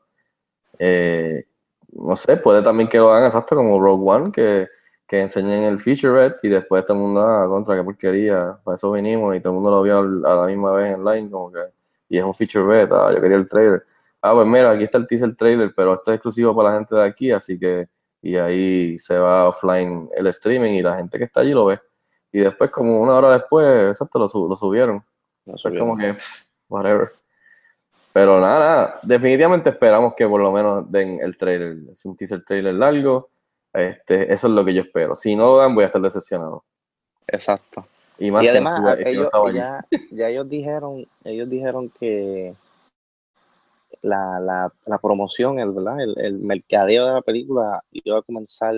Eh, no sé, puede también que lo hagan exacto como Rogue One, que, que enseñen el featurette y después todo el mundo, ah, contra qué porquería, para eso vinimos y todo el mundo lo vio a la misma vez en line, como que, y es un featurette, ah, yo quería el trailer. Ah, pues mira, aquí está el teaser trailer, pero este es exclusivo para la gente de aquí, así que, y ahí se va offline el streaming y la gente que está allí lo ve. Y después, como una hora después, exacto, lo, lo subieron. Es subieron. como que, whatever. Pero nada, nada, definitivamente esperamos que por lo menos den el trailer. Es un teaser trailer largo. Este, eso es lo que yo espero. Si no lo dan, voy a estar decepcionado. Exacto. Y más Y que además, ellos, ya, ya ellos dijeron, ellos dijeron que la, la, la promoción, el, ¿verdad? El, el mercadeo de la película iba a comenzar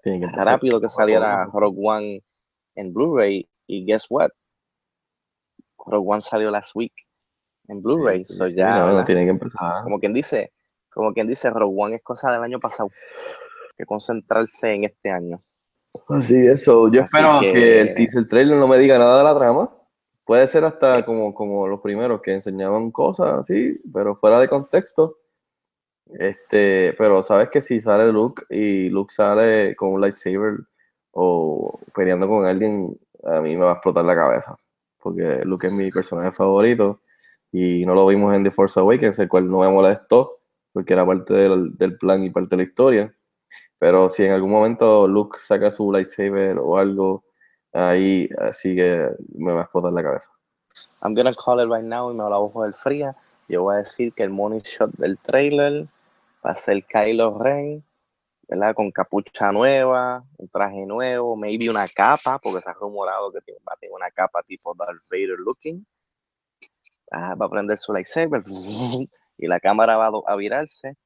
que rápido que saliera Rogue One en Blu-ray. Y guess what? Rogue One salió last week en Blu-ray. Sí, so sí, ya, no, no que empezar. como quien dice, como quien dice, Rogue One es cosa del año pasado. Que concentrarse en este año. Así eso. Yo Así espero que... que- el teaser trailer no me diga nada de la trama. Puede ser hasta como, como los primeros que enseñaban cosas así, pero fuera de contexto. Este, pero sabes que si sale Luke y Luke sale con un lightsaber o peleando con alguien, a mí me va a explotar la cabeza. Porque Luke es mi personaje favorito y no lo vimos en The Force Awakens, el cual no me molestó porque era parte del, del plan y parte de la historia. Pero si en algún momento Luke saca su lightsaber o algo, ahí así que me va a explotar la cabeza. I'm gonna call it right now y me la ojo del fría. Yo voy a decir que el money shot del trailer va a ser Kylo Ren, ¿verdad? Con capucha nueva, un traje nuevo, maybe una capa, porque se ha rumorado que va a tener una capa tipo Darth Vader looking. Ah, va a prender su lightsaber (laughs) y la cámara va a virarse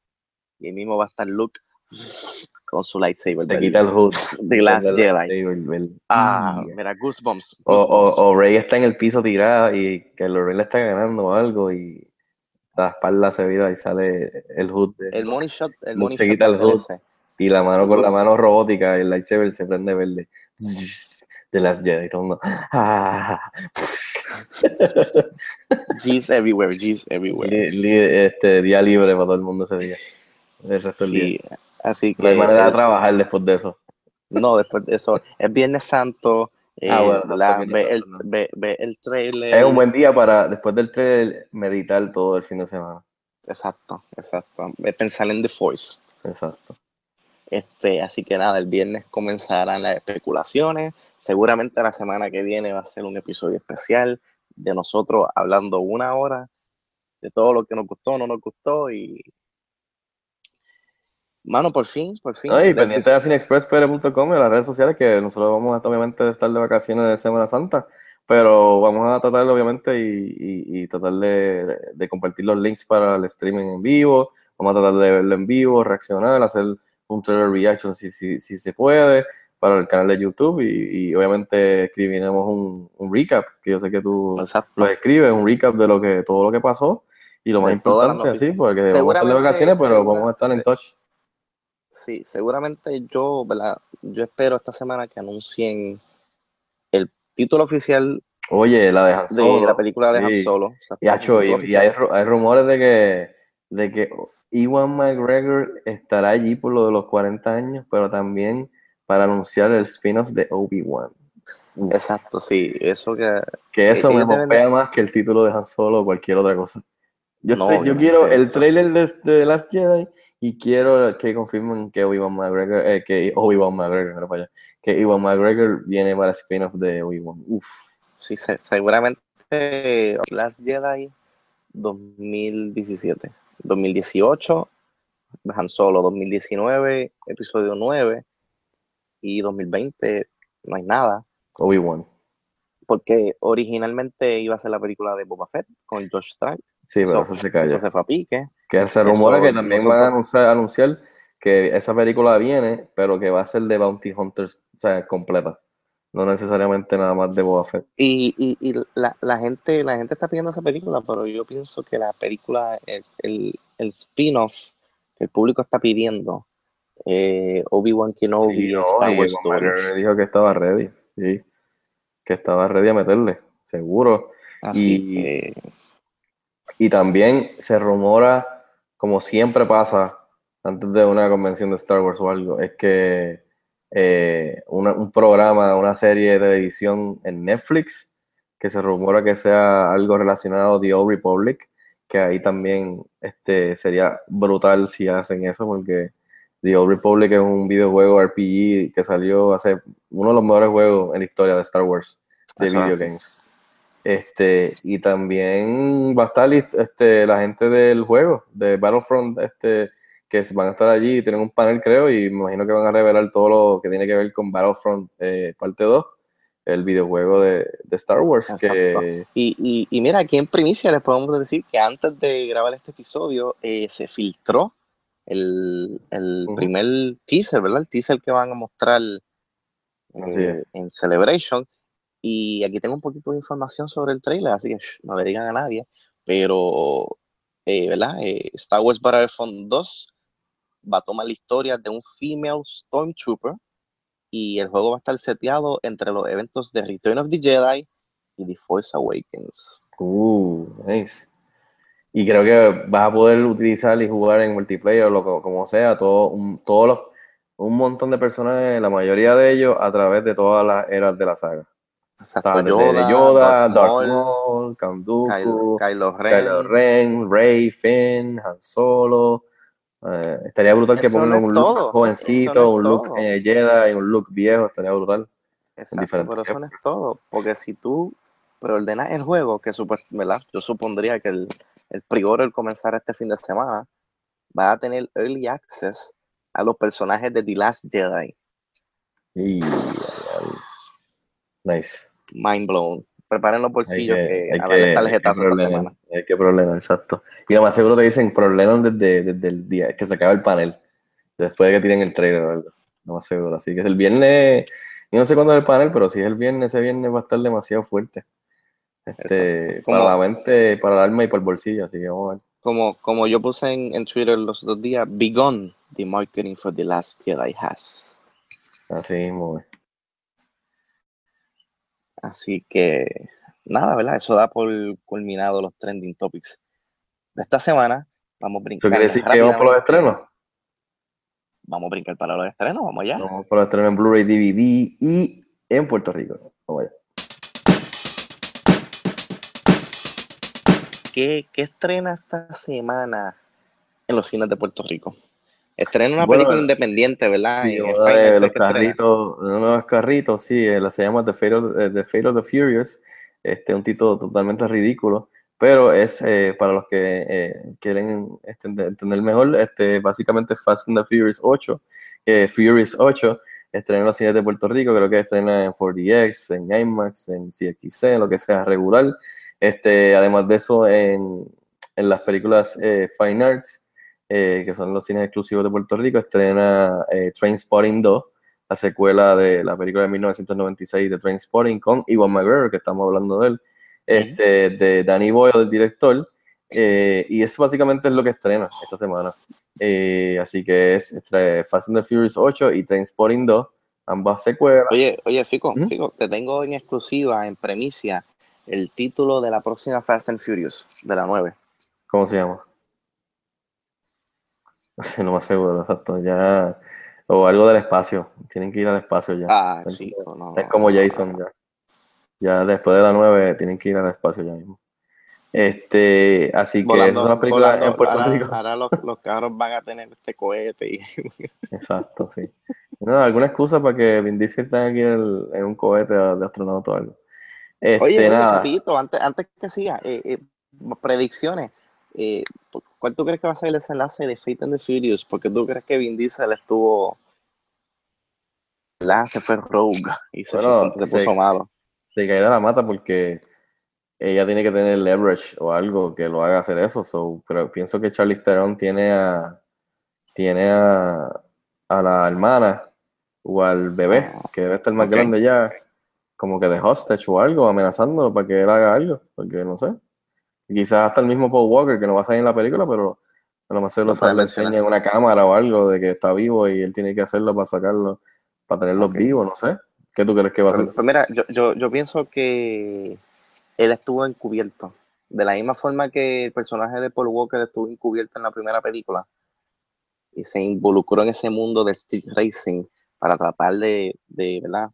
y ahí mismo va a estar Luke (laughs) con su lightsaber. Se verde. quita el hood. (laughs) The Last Jedi. lightsaber. Ah, mira, Goosebumps. O, o, Goosebumps. o Rey está en el piso tirada y que Rey le está ganando o algo y la espalda se vira y sale el hood de- el money shot, el money se shot quita el hood. ese. y la mano con la mano robótica el lightsaber se prende verde. De las Jedi, todo el mundo. Ah. G's everywhere, G's everywhere. Li- este, día libre para todo el mundo ese día. El resto del Sí, día. así que No hay manera de eh, trabajar después de eso. no, después de eso, es Viernes Santo, eh, Ah, bueno, exacto, ve, el, ve, ve el trailer. Es un buen día para, después del trailer, meditar todo el fin de semana. Exacto, exacto. Pensar en The Force. Exacto. Este, así que nada, el viernes comenzarán las especulaciones. Seguramente la semana que viene va a ser un episodio especial de nosotros hablando una hora de todo lo que nos gustó, no nos gustó y mano, por fin, por fin. No, y desde- pendiente de cinexpresspr.com y las redes sociales, que nosotros vamos a obviamente, estar de vacaciones de Semana Santa, pero vamos a tratar, obviamente, y, y- y tratar de, de compartir los links para el streaming en vivo, vamos a tratar de verlo en vivo, reaccionar, hacer un trailer reaction si, si, si se puede, para el canal de YouTube, y, y obviamente escribiremos un, un recap, que yo sé que tú Exacto. lo escribes, un recap de lo que todo lo que pasó, y lo más De importante, así, porque vamos a estar de vacaciones, pero vamos a estar en touch. Sí, seguramente yo, ¿verdad? Yo espero esta semana que anuncien el título oficial Oye, la de Han de Solo. la película de Han sí. Solo. Y, el y- hay, hay rumores de que, de que Ewan McGregor estará allí por lo de los 40 años, pero también para anunciar el spin-off de Obi-Wan. Exacto, sí, eso que Que eso me mopea más que el título de Han Solo o cualquier otra cosa. Yo, No, estoy- yo obviamente, quiero el eso. trailer de, de The Last Jedi y quiero que confirmen que Obi-Wan McGregor, eh, que Obi-Wan McGregor, allá, que Ewan McGregor viene para el spin-off de Obi-Wan. Uf. Sí, se- seguramente Last Jedi 2017, 2018, Han Solo 2019, episodio 9 y 2020 no hay nada, Obi-Wan. porque originalmente iba a ser la película de Boba Fett con Josh Trank, Sí, pero eso, eso se eso se fue a pique, Que se rumora que también van a anunciar, anunciar que esa película viene, pero que va a ser de Bounty Hunters, o sea, completa. No necesariamente nada más de Boba Fett. y, y, y la, la gente la gente está pidiendo esa película, pero yo pienso que la película, el, el, el spin-off que el público está pidiendo, eh, Obi-Wan Kenobi, Sí, no, Star Wars dijo que estaba ready, sí. Que estaba ready a meterle, seguro. Así Y- que, Y también se rumora, como siempre pasa antes de una convención de Star Wars o algo, es que eh, una- un programa, una serie de televisión en Netflix, que se rumora que sea algo relacionado a The Old Republic, que ahí también este, sería brutal si hacen eso, porque The Old Republic es un videojuego RPG que salió hace uno de los mejores juegos en la historia de Star Wars, de Eso es video games. Este, y también va a estar este, la gente del juego, de Battlefront, este, que van a estar allí, tienen un panel creo, y me imagino que van a revelar todo lo que tiene que ver con Battlefront eh, parte 2, el videojuego de, de Star Wars, que y, y, y mira, aquí en primicia les podemos decir que antes de grabar este episodio eh, se filtró el, el primer teaser, ¿verdad? El teaser que van a mostrar eh, en Celebration. Y aquí tengo un poquito de información sobre el trailer, así que shh, no le digan a nadie. Pero, eh, ¿verdad? Eh, Star Wars Battlefront 2 va a tomar la historia de un female Stormtrooper y el juego va a estar seteado entre los eventos de Return of the Jedi y The Force Awakens. Uh, nice. Y creo que vas a poder utilizar y jugar en multiplayer o lo como sea, todo, un, todos los, un montón de personajes, la mayoría de ellos a través de todas las eras de la saga. Exacto, Está desde Yoda, Yoda, Darth Darth Maul, Maul, Count Dooku, Kylo, Kylo Ren. Kylo Ren, Rey, Finn, Han Solo. Eh, estaría brutal que pongan no un look todo, jovencito, no un look eh, Jedi, un look viejo, estaría brutal. Exacto, pero eso no es todo, porque si tú preordenas el juego, que ¿verdad? yo supondría que el, el pre-order comenzará este fin de semana, va a tener early access a los personajes de The Last Jedi. Y, nice. Mind blown. Preparen los Hay bolsillos que, que, hay a que, darle hay que esta semana. hay que problemar, exacto. Y lo más seguro te dicen problemas desde, desde el día que se acaba el panel. Después de que tiren el trailer o algo. No más seguro. Así que es el viernes. Yo no sé cuándo es el panel, pero si es el viernes, ese viernes va a estar demasiado fuerte. Este, para la mente, para el alma y para el bolsillo. Así que vamos a ver. Como, como yo puse en, en Twitter los otros días, begun the marketing for the last Jedi has. Así mismo. güey. Así que, nada, ¿verdad? Eso da por culminado los trending topics de esta semana. Vamos a ¿Eso brincar quiere decir que vamos por los estrenos? Vamos a brincar para los estrenos, vamos allá. Vamos por los estrenos en Blu-ray, DVD y en Puerto Rico. Vamos allá. ¿Qué, qué estrena esta semana en los cines de Puerto Rico? Estrena una Bueno, película independiente, ¿verdad? Sí, En el de los carritos, uno de los carritos, sí, eh, se llama The Fate of, eh, The Fate of the Furious, este, un título totalmente ridículo, pero es eh, para los que eh, quieren este, ent- entender mejor, este, básicamente Fast and the Furious 8, eh, Furious 8, estrena en los cines de Puerto Rico, creo que estrena en 4DX, en IMAX, en CXC, lo que sea regular, este, además de eso, en, en las películas Fine Arts, eh, que son los cines exclusivos de Puerto Rico, estrena eh, Trainspotting 2, la secuela de la película de 1996 de Trainspotting con Iwan McGregor, que estamos hablando de él, este, de Danny Boyle, el director, eh, y eso básicamente es lo que estrena esta semana. Eh, así que es Fast and the Furious 8 y Trainspotting 2, ambas secuelas. Oye, oye, Fico. Fico, te tengo en exclusiva, en premicia, el título de la próxima Fast and Furious, de la 9. ¿Cómo se llama? (laughs) No más seguro, exacto, ya. O algo del espacio, tienen que ir al espacio ya. Ah, sí. como- no, Es como no, Jason ya. Ya después de la 9 tienen que ir al espacio ya mismo. Este, así que Volando- esas son las películas volando, en Puerto ahora, Rico. ahora los, los carros van a tener este cohete y (laughs) Exacto, sí. No, alguna excusa para que Vin Diesel que ir el- en un cohete de astronauta o algo. Este, Oye, nada. antes, antes que siga, eh, eh, predicciones. eh, ¿Cuál tú crees que va a ser el desenlace de Fate and the Furious? Porque tú crees que Vin Diesel estuvo, ¿verdad? Se fue rogue y se, Bueno, fue, se se- malo. se cae de la mata porque ella tiene que tener leverage o algo que lo haga hacer eso. so, pero pienso que Charlie Theron tiene a tiene a, a la hermana o al bebé, Ah, que debe estar más grande ya, como que de hostage o algo, amenazándolo para que él haga algo, porque no sé. Quizás hasta el mismo Paul Walker, que no va a salir en la película, pero a lo más seguro Lo enseña en una cámara o algo de que está vivo y él tiene que hacerlo para sacarlo, para tenerlos Ok. vivos, no sé. ¿Qué tú crees que va a Pues, hacer? pues mira, yo, yo, yo pienso que él estuvo encubierto. De la misma forma que el personaje de Paul Walker estuvo encubierto en la primera película y se involucró en ese mundo de street racing para tratar de, de ¿verdad?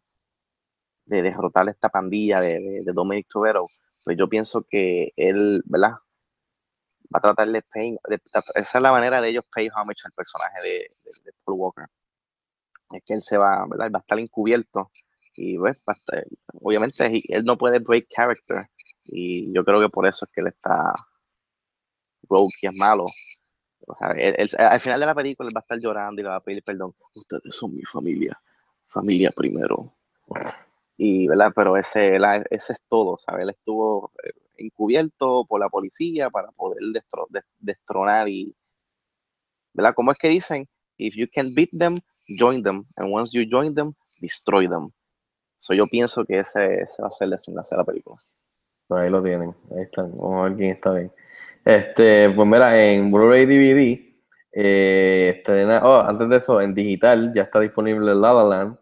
de derrotar esta pandilla de, de, de Dominic Toretto, pues yo pienso que él, ¿verdad? Va a tratar de pay, de- esa es la manera de ellos pay homage al personaje de, de, de Paul Walker. Es que él se va, ¿verdad? Va a estar encubierto y pues, estar- obviamente él no puede break character y yo creo que por eso es que él está rogue y es malo. O sea, él- él- al final de la película él va a estar llorando y le va a pedir perdón. Ustedes son mi familia, familia primero. Y, ¿verdad? Pero ese, la- es todo, ¿sabes? Él estuvo eh, encubierto por la policía para poder destro- des- destronar y, ¿verdad? ¿Cómo es que dicen? If you can beat them, join them. And once you join them, destroy them. So yo pienso que ese, ese va a ser el desenlace de la película. Pues ahí lo tienen, ahí están. Vamos a ver está bien. Este, pues mira, en Blu-ray DVD, eh, estrena, oh, antes de eso, en digital ya está disponible La La Land,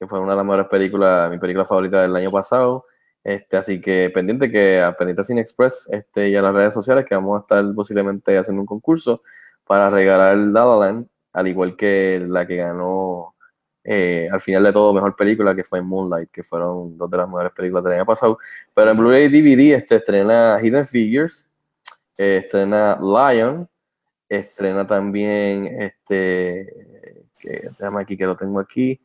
que fue una de las mejores películas, mi película favorita del año pasado. Este, así que pendiente que a Penita Cine Express este, y a las redes sociales que vamos a estar posiblemente haciendo un concurso para regalar La La Land, al igual que la que ganó eh, al final de todo mejor película, que fue Moonlight, que fueron dos de las mejores películas del año pasado. Pero en Blu-ray DVD este, estrena Hidden Figures, eh, estrena Lion, estrena también este, que, déjame aquí que lo tengo aquí,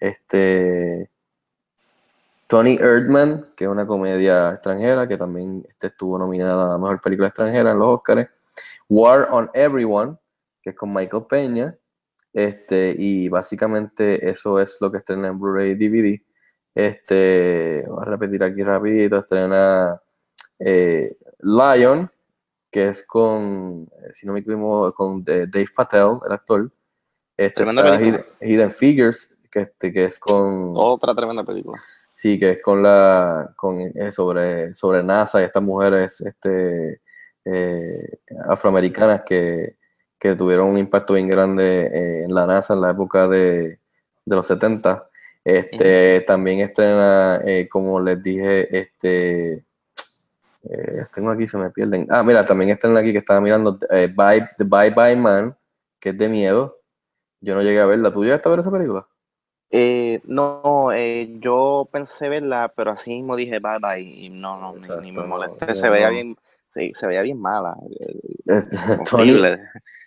este Tony Erdman, que es una comedia extranjera, que también este, estuvo nominada a Mejor Película Extranjera en los Oscars. War on Everyone, que es con Michael Peña. Este, y básicamente eso es lo que estrena en Blu-ray DVD. Este, voy a repetir aquí rapidito, estrena eh, Lion, que es con, eh, si no me equivoco, con eh, Dave Patel, el actor. Este, Hidden Figures, que, este, que es con... Otra tremenda película. Sí, que es con la con eh, sobre, sobre NASA y estas mujeres este, eh, afroamericanas que, que tuvieron un impacto bien grande eh, en la NASA en la época de, de los 70. Este, También estrena, como les dije, este, eh, tengo aquí, se me pierden. Ah, mira, también estrena aquí que estaba mirando eh, Bye, The Bye Bye Man, que es de miedo. Yo no llegué a verla. ¿Tú llegaste a ver esa película? Eh, no, eh, yo pensé verla, pero así mismo dije bye bye y no, no, ni- me molesté, no, se veía bien, sí, se veía bien mala, eh, Este, (laughs) Tony.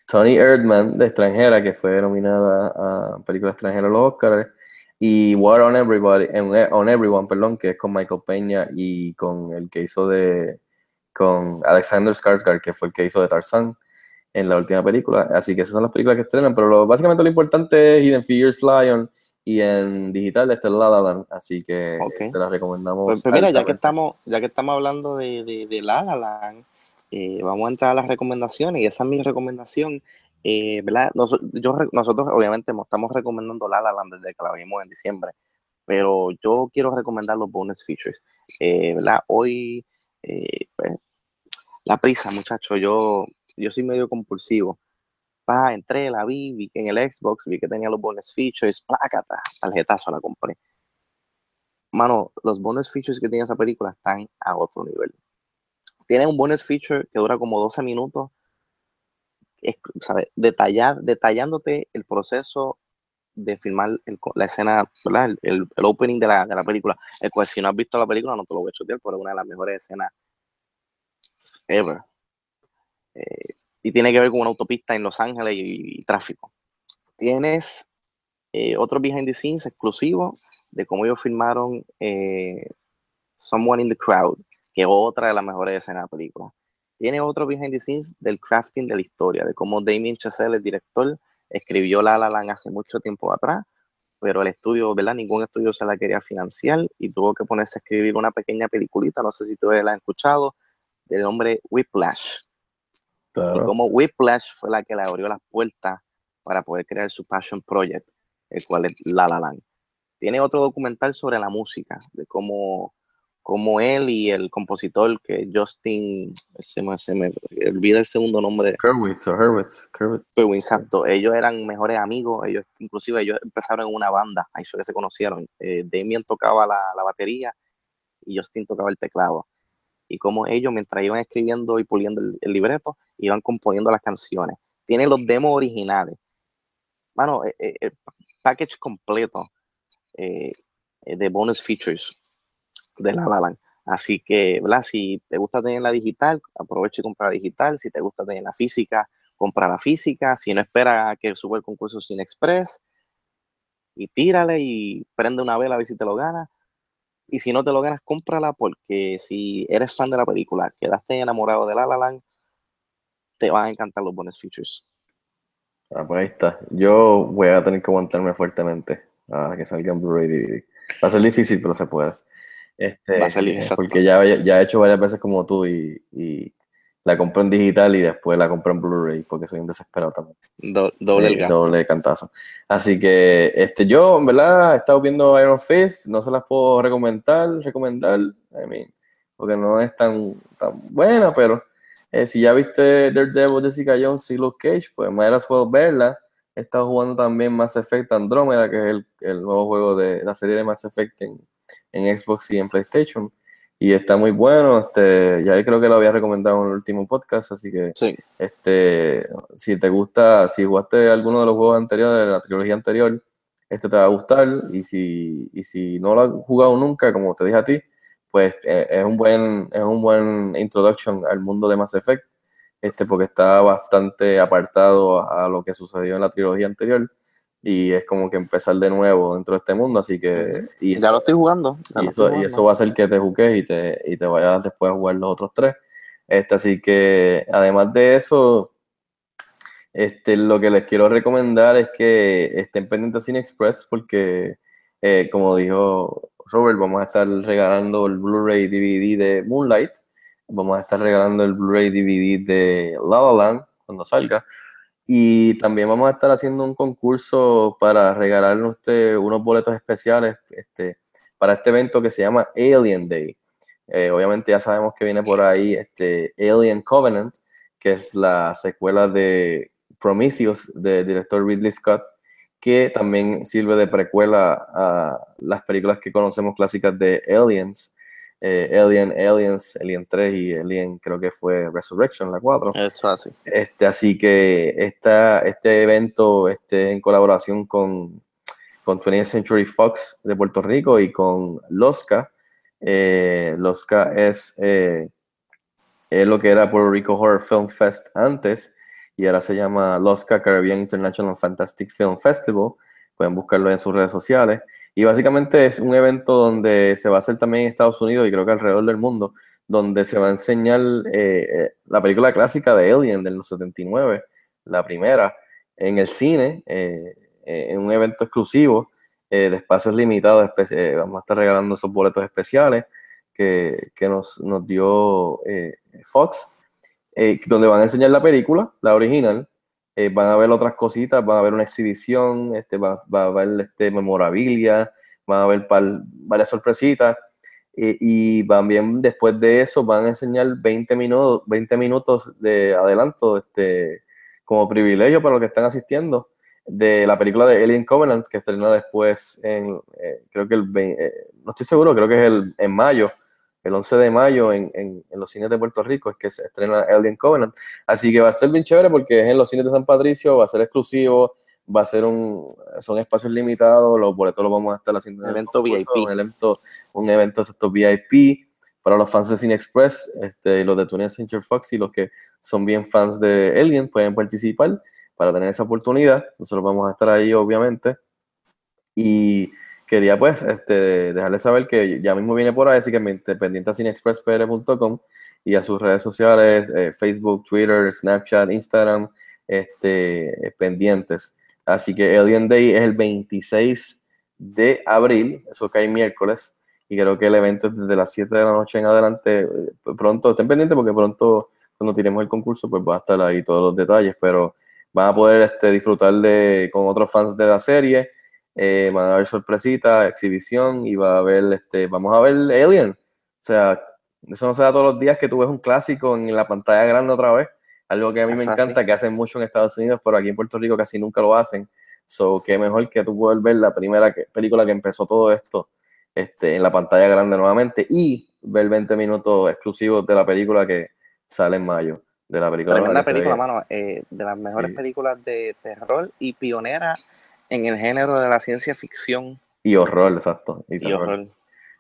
Tony Erdman, de extranjera, que fue nominada a película extranjera a los Oscars, y War on Everybody, en- on Everyone, perdón, que es con Michael Peña y con el que hizo de, con Alexander Skarsgård, que fue el que hizo de Tarzan en la última película. Así que esas son las películas que estrenan, pero lo- básicamente lo importante es Hidden Figures Lion y en digital está La La Land, así que Ok. se las recomendamos. Pues, pues mira, ya que estamos, ya que estamos hablando de, de, de La La Land, eh, vamos a entrar a las recomendaciones y esa es mi recomendación, eh, ¿verdad? Nos- yo, nosotros obviamente mo- estamos recomendando La La Land desde que la vimos en diciembre, pero yo quiero recomendar los bonus features, eh, ¿verdad? Hoy, eh, pues, la prisa, muchachos, yo, yo soy medio compulsivo. Pa, entré, la vi, vi que en el Xbox, vi que tenía los bonus features, plácata, tarjetazo la compré. Mano, los bonus features que tiene esa película están a otro nivel. Tiene un bonus feature que dura como 12 minutos, es, ¿sabe? Detallar, detallándote el proceso de filmar el la escena, ¿verdad? El, el- el opening de la, de la película. El cual, si no has visto la película, no te lo voy a chotear, pero es una de las mejores escenas ever. Eh, y tiene que ver con una autopista en Los Ángeles y, tráfico. Tienes eh, otro behind the scenes exclusivo de cómo ellos filmaron eh, Someone in the Crowd, que es otra de las mejores escenas de la película. Tiene otro behind the scenes del crafting de la historia, de cómo Damien Chazelle, el director, escribió La La Land hace mucho tiempo atrás, pero el estudio, ¿verdad? Ningún estudio se la quería financiar y tuvo que ponerse a escribir una pequeña peliculita, no sé si tú la has escuchado, del nombre Whiplash. Y Claro. cómo Whiplash fue la que le abrió las puertas para poder crear su Passion Project, el cual es La La Land. Tiene otro documental sobre la música, de cómo, cómo él y el compositor, que Justin, se me, se me olvida el segundo nombre, Hurwitz o Hurwitz, Hurwitz. pero exacto, ellos eran mejores amigos, ellos inclusive ellos empezaron en una banda, ahí fue que se conocieron. Eh, Damien tocaba la, la batería y Justin tocaba el teclado. Y como ellos, mientras iban escribiendo y puliendo el, el libreto, iban componiendo las canciones. Tienen los demos originales. Bueno, eh, eh, el package completo eh, eh, de bonus features de La La Land. Así que, ¿verdad? Si te gusta tener la digital, aprovecha y compra la digital. Si te gusta tener la física, compra la física. Si no espera que suba el concurso Cine Express, y tírale y prende una vela a ver si te lo ganas. Y si no te lo ganas, cómprala porque si eres fan de la película, quedaste enamorado de La La Land, te van a encantar los bonus features. Ah, pues ahí está. Yo voy a tener que aguantarme fuertemente a que salga en Blu-ray DVD. Va a ser difícil, pero se puede. Este, Va a ser eh, porque ya, ya he hecho varias veces como tú y, y la compro en digital y después la compro en Blu-ray porque soy un desesperado también. Do- doble Eh, doble cantazo. Así que este, yo, en verdad, he estado viendo Iron Fist, no se las puedo recomendar, recomendar, I mean, porque no es tan, tan buena, pero eh, si ya viste Daredevil, Jessica Jones y Luke Cage, pues me as well verla. He estado jugando también Mass Effect Andromeda, que es el, el nuevo juego de la serie de Mass Effect en, en Xbox y en PlayStation. Y está muy bueno, este, ya creo que lo había recomendado en el último podcast, así que Sí, este, si te gusta, si jugaste alguno de los juegos anteriores, de la trilogía anterior, este te va a gustar. Y si, y si no lo has jugado nunca, como te dije a ti, pues eh, es un buen, es un buen introduction al mundo de Mass Effect, este, porque está bastante apartado a, a lo que sucedió en la trilogía anterior. Y es como que empezar de nuevo dentro de este mundo, así que... Y ya lo estoy jugando. y lo eso, estoy y eso va a hacer que te juques y te, y te vayas después a jugar los otros tres. Este, así que, además de eso, este, lo que les quiero recomendar es que estén pendientes a Cine Express porque, eh, como dijo Robert, vamos a estar regalando el Blu-ray DVD de Moonlight, vamos a estar regalando el Blu-ray DVD de La La Land cuando salga, Y también vamos a estar haciendo un concurso para regalarle a usted unos boletos especiales este, para este evento que se llama Alien Day. Eh, obviamente ya sabemos que viene por ahí este Alien Covenant, que es la secuela de Prometheus del director Ridley Scott, que también sirve de precuela a las películas que conocemos clásicas de Aliens. Eh, Alien, Aliens, Alien 3 y Alien creo que fue Resurrection, la 4. Eso así. Este, así que esta, este evento este, en colaboración con, con 20th Century Fox de Puerto Rico y con Losca. Eh, Losca es, eh, es lo que era Puerto Rico Horror Film Fest antes y ahora se llama Losca Caribbean International Fantastic Film Festival. Pueden buscarlo en sus redes sociales. Y básicamente es un evento donde se va a hacer también en Estados Unidos y creo que alrededor del mundo, donde se va a enseñar eh, eh, la película clásica de Alien del 79, la primera, en el cine, eh, en un evento exclusivo de espacios limitados. vamos a estar regalando esos boletos especiales que, que nos, nos dio Fox eh, donde van a enseñar la película, la original, eh, van a ver otras cositas, van a ver una exhibición, este, va, va a haber este, memorabilia, van a ver varias sorpresitas. Eh, y también después de eso van a enseñar 20 minutos, 20 minutos de adelanto este, como privilegio para los que están asistiendo de la película de Alien Covenant que estrena después en, creo que el, no estoy seguro, creo que es el, en mayo, el 11 de mayo en, en, los cines de Puerto Rico es que se estrena Alien Covenant. Así que va a ser bien chévere porque es en los cines de San Patricio, va a ser exclusivo, va a ser un, son espacios limitados, los boletos los vamos a estar haciendo un evento VIP. Un evento, un evento estos VIP para los fans de Cine Express, este, los de Tony Century Fox y los que son bien fans de Alien pueden participar para tener esa oportunidad. Nosotros vamos a estar ahí, obviamente. Y quería pues este, dejarles saber que ya mismo viene por ahí, así que pendiente a cinexpresspr.com y a sus redes sociales, eh, Facebook, Twitter, Snapchat, Instagram, este, pendientes. Así que Alien Day es el 26 de abril, eso cae miércoles, y creo que el evento es desde las 7 de la noche en adelante. Eh, pronto, estén pendientes porque pronto, cuando tiremos el concurso, pues va a estar ahí todos los detalles, pero van a poder este, disfrutar de, con otros fans de la serie eh, van a haber sorpresitas, exhibición y va a haber, este, vamos a ver Alien. O sea, eso no se da todos los días que tú ves un clásico en la pantalla grande otra vez. Algo que a mí me encanta, que hacen mucho en Estados Unidos, pero aquí en Puerto Rico casi nunca lo hacen. So, que mejor que tú puedas ver la primera película que empezó todo esto este, en la pantalla grande nuevamente y ver 20 minutos exclusivos de la película que sale en mayo. De la película. Tremenda película, mano. Eh, de las mejores películas de terror y pionera en el género de la ciencia ficción. Y horror, exacto. Y, horror.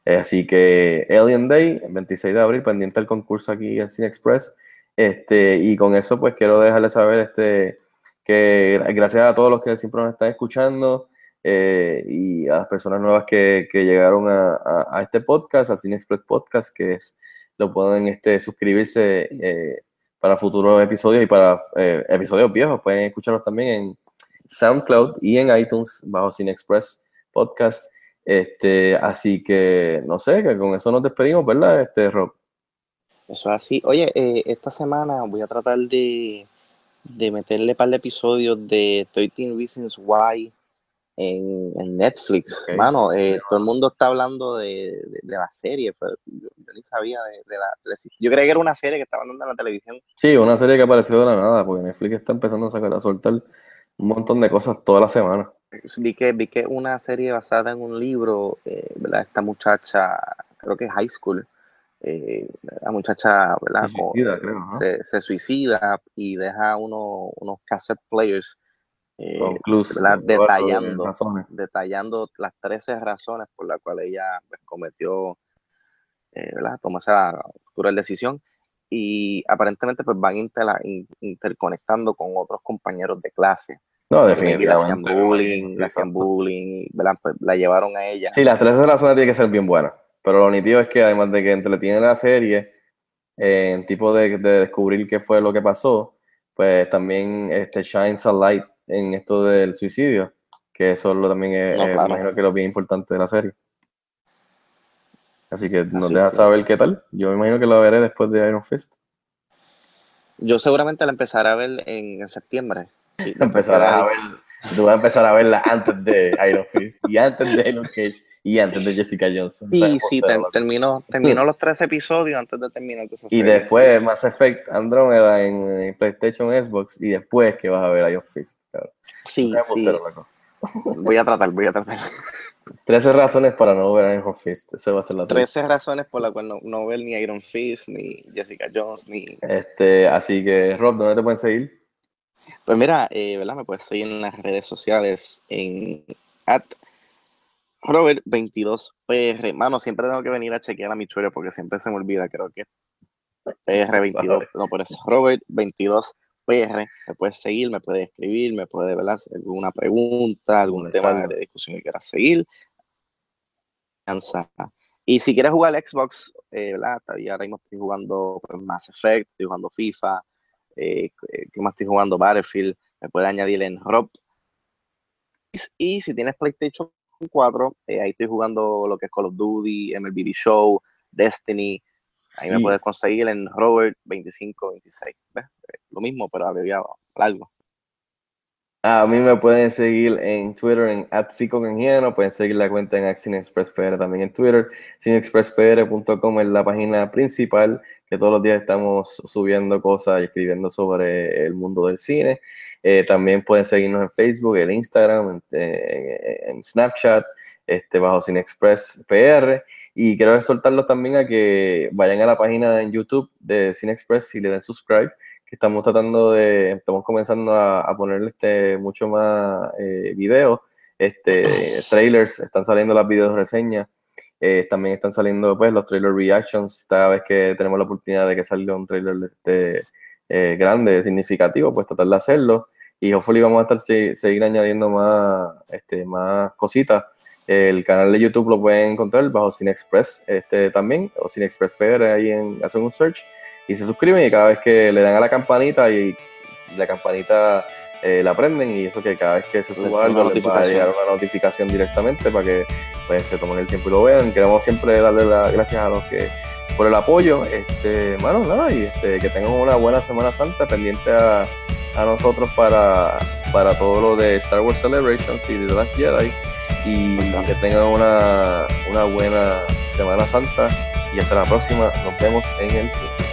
Eh, así que Alien Day, el 26 de abril, pendiente del concurso aquí en Cine Express. Este, y con eso, pues quiero dejarles saber este, que gracias a todos los que siempre nos están escuchando eh, y a las personas nuevas que, que llegaron a, a, este podcast, a Cine Express Podcast, que es, lo pueden este, suscribirse eh, para futuros episodios y para episodios viejos. Pueden escucharlos también en SoundCloud y en iTunes bajo Cine Express Podcast. Este, así que no sé, que con eso nos despedimos, ¿verdad, este Rob? Eso es así. Oye, eh, esta semana voy a tratar de, de meterle un par de episodios de 13 Reasons Why en, Netflix. Mano, eh, todo el mundo está hablando de, la serie, pero yo, ni sabía de, la, Yo creía que era una serie que estaba dando en la televisión. Sí, una serie que apareció de la nada, porque Netflix está empezando a sacar a soltar un montón de cosas toda la semana. Vi que, vi que una serie basada en un libro, eh, ¿verdad? Esta muchacha, creo que es high school, eh, la muchacha, ¿verdad? Se suicida, creo, se, suicida y deja uno, unos cassette players eh, detallando, detallando las 13 razones por las cuales ella pues, cometió, ¿verdad? Tomó esa cruel decisión y aparentemente pues van interconectando con otros compañeros de clase. No, definitivamente. Le hacían bullying, le hacían bullying, Pues la llevaron a ella. Sí, las tres razones tienen que ser bien buenas, pero lo nítido es que además de que entretiene la serie, eh, en tipo de, descubrir qué fue lo que pasó, pues también este shines a light en esto del suicidio, que eso lo también es, imagino que es lo bien importante de la serie. Así que nos deja saber qué tal. Yo me imagino que la veré después de Iron Fist. Yo seguramente la empezaré a ver en, septiembre. Sí, Empezarás a ver, tú vas a empezar a verla antes de Iron Fist y antes de Luke Cage y antes de Jessica Johnson. Sí, ¿sabes? sí, Por ter- terminó, terminó los tres episodios antes de terminar Y después Mass Effect Andromeda en, en PlayStation Xbox y después que vas a ver Iron Fist. cabrón. Sí, sí, voy a tratar, voy a tratar. 13 razones para no ver a Iron Fist. Ese va a ser la 13 razones por las cuales no, no, ver ni Iron Fist, ni Jessica Jones, ni. Este, así que, Rob, ¿dónde te pueden seguir? Pues mira, eh, ¿verdad? Me puedes seguir en las redes sociales en at Robert22PR. Mano, siempre tengo que venir a chequear a mi Twitter porque siempre se me olvida, creo que PR22. No, pero es Robert22 PR, me puedes seguir, me puedes escribir, me puedes ¿verdad? alguna pregunta, algún tema de discusión que quieras seguir. Y si quieres jugar Xbox, eh, ¿verdad? Todavía ahora mismo estoy jugando pues, Mass Effect, estoy jugando FIFA, eh, eh, ¿qué más estoy jugando? Battlefield, me puedes añadir en Rob. Y, si tienes PlayStation 4, eh, ahí estoy jugando lo que es Call of Duty, MLB The Show, Destiny, Ahí me puedes conseguir en Robert2526. ¿ves? Eh, Lo mismo, pero abreviado, largo. A mí me pueden seguir en Twitter en @ficocanjiano, pueden seguir la cuenta en CineExpressPR también en Twitter. CineExpressPR.com es la página principal que todos los días estamos subiendo cosas y escribiendo sobre el mundo del cine. Eh, también pueden seguirnos en Facebook, en Instagram, en, eh, en Snapchat, este, bajo CineExpressPR. Y quiero exhortarlos también a que vayan a la página en YouTube de CineExpress y le den subscribe que estamos tratando de, estamos comenzando a, a ponerle este, mucho más eh, videos, este, trailers, están saliendo las videos reseñas, eh, también están saliendo pues los trailer reactions, cada vez que tenemos la oportunidad de que salga un trailer este, eh, grande, significativo, pues tratar de hacerlo, y hopefully vamos a estar se- seguir añadiendo más, este, más cositas. El canal de YouTube lo pueden encontrar bajo Cine Express este, también, o Cine Express PR, ahí en, hacen un search y se suscriben y cada vez que le dan a la campanita y la campanita eh, la prenden y eso que cada vez que se suba algo les va a llegar una notificación directamente para que pues, se tomen el tiempo y lo vean. Queremos siempre darle las gracias a los que por el apoyo, este, mano, nada, y este, que tengan una buena Semana Santa pendiente a, a nosotros para, para todo lo de Star Wars Celebrations y de The Last Jedi y que tengan una, una buena Semana Santa y hasta la próxima, nos vemos en el cine.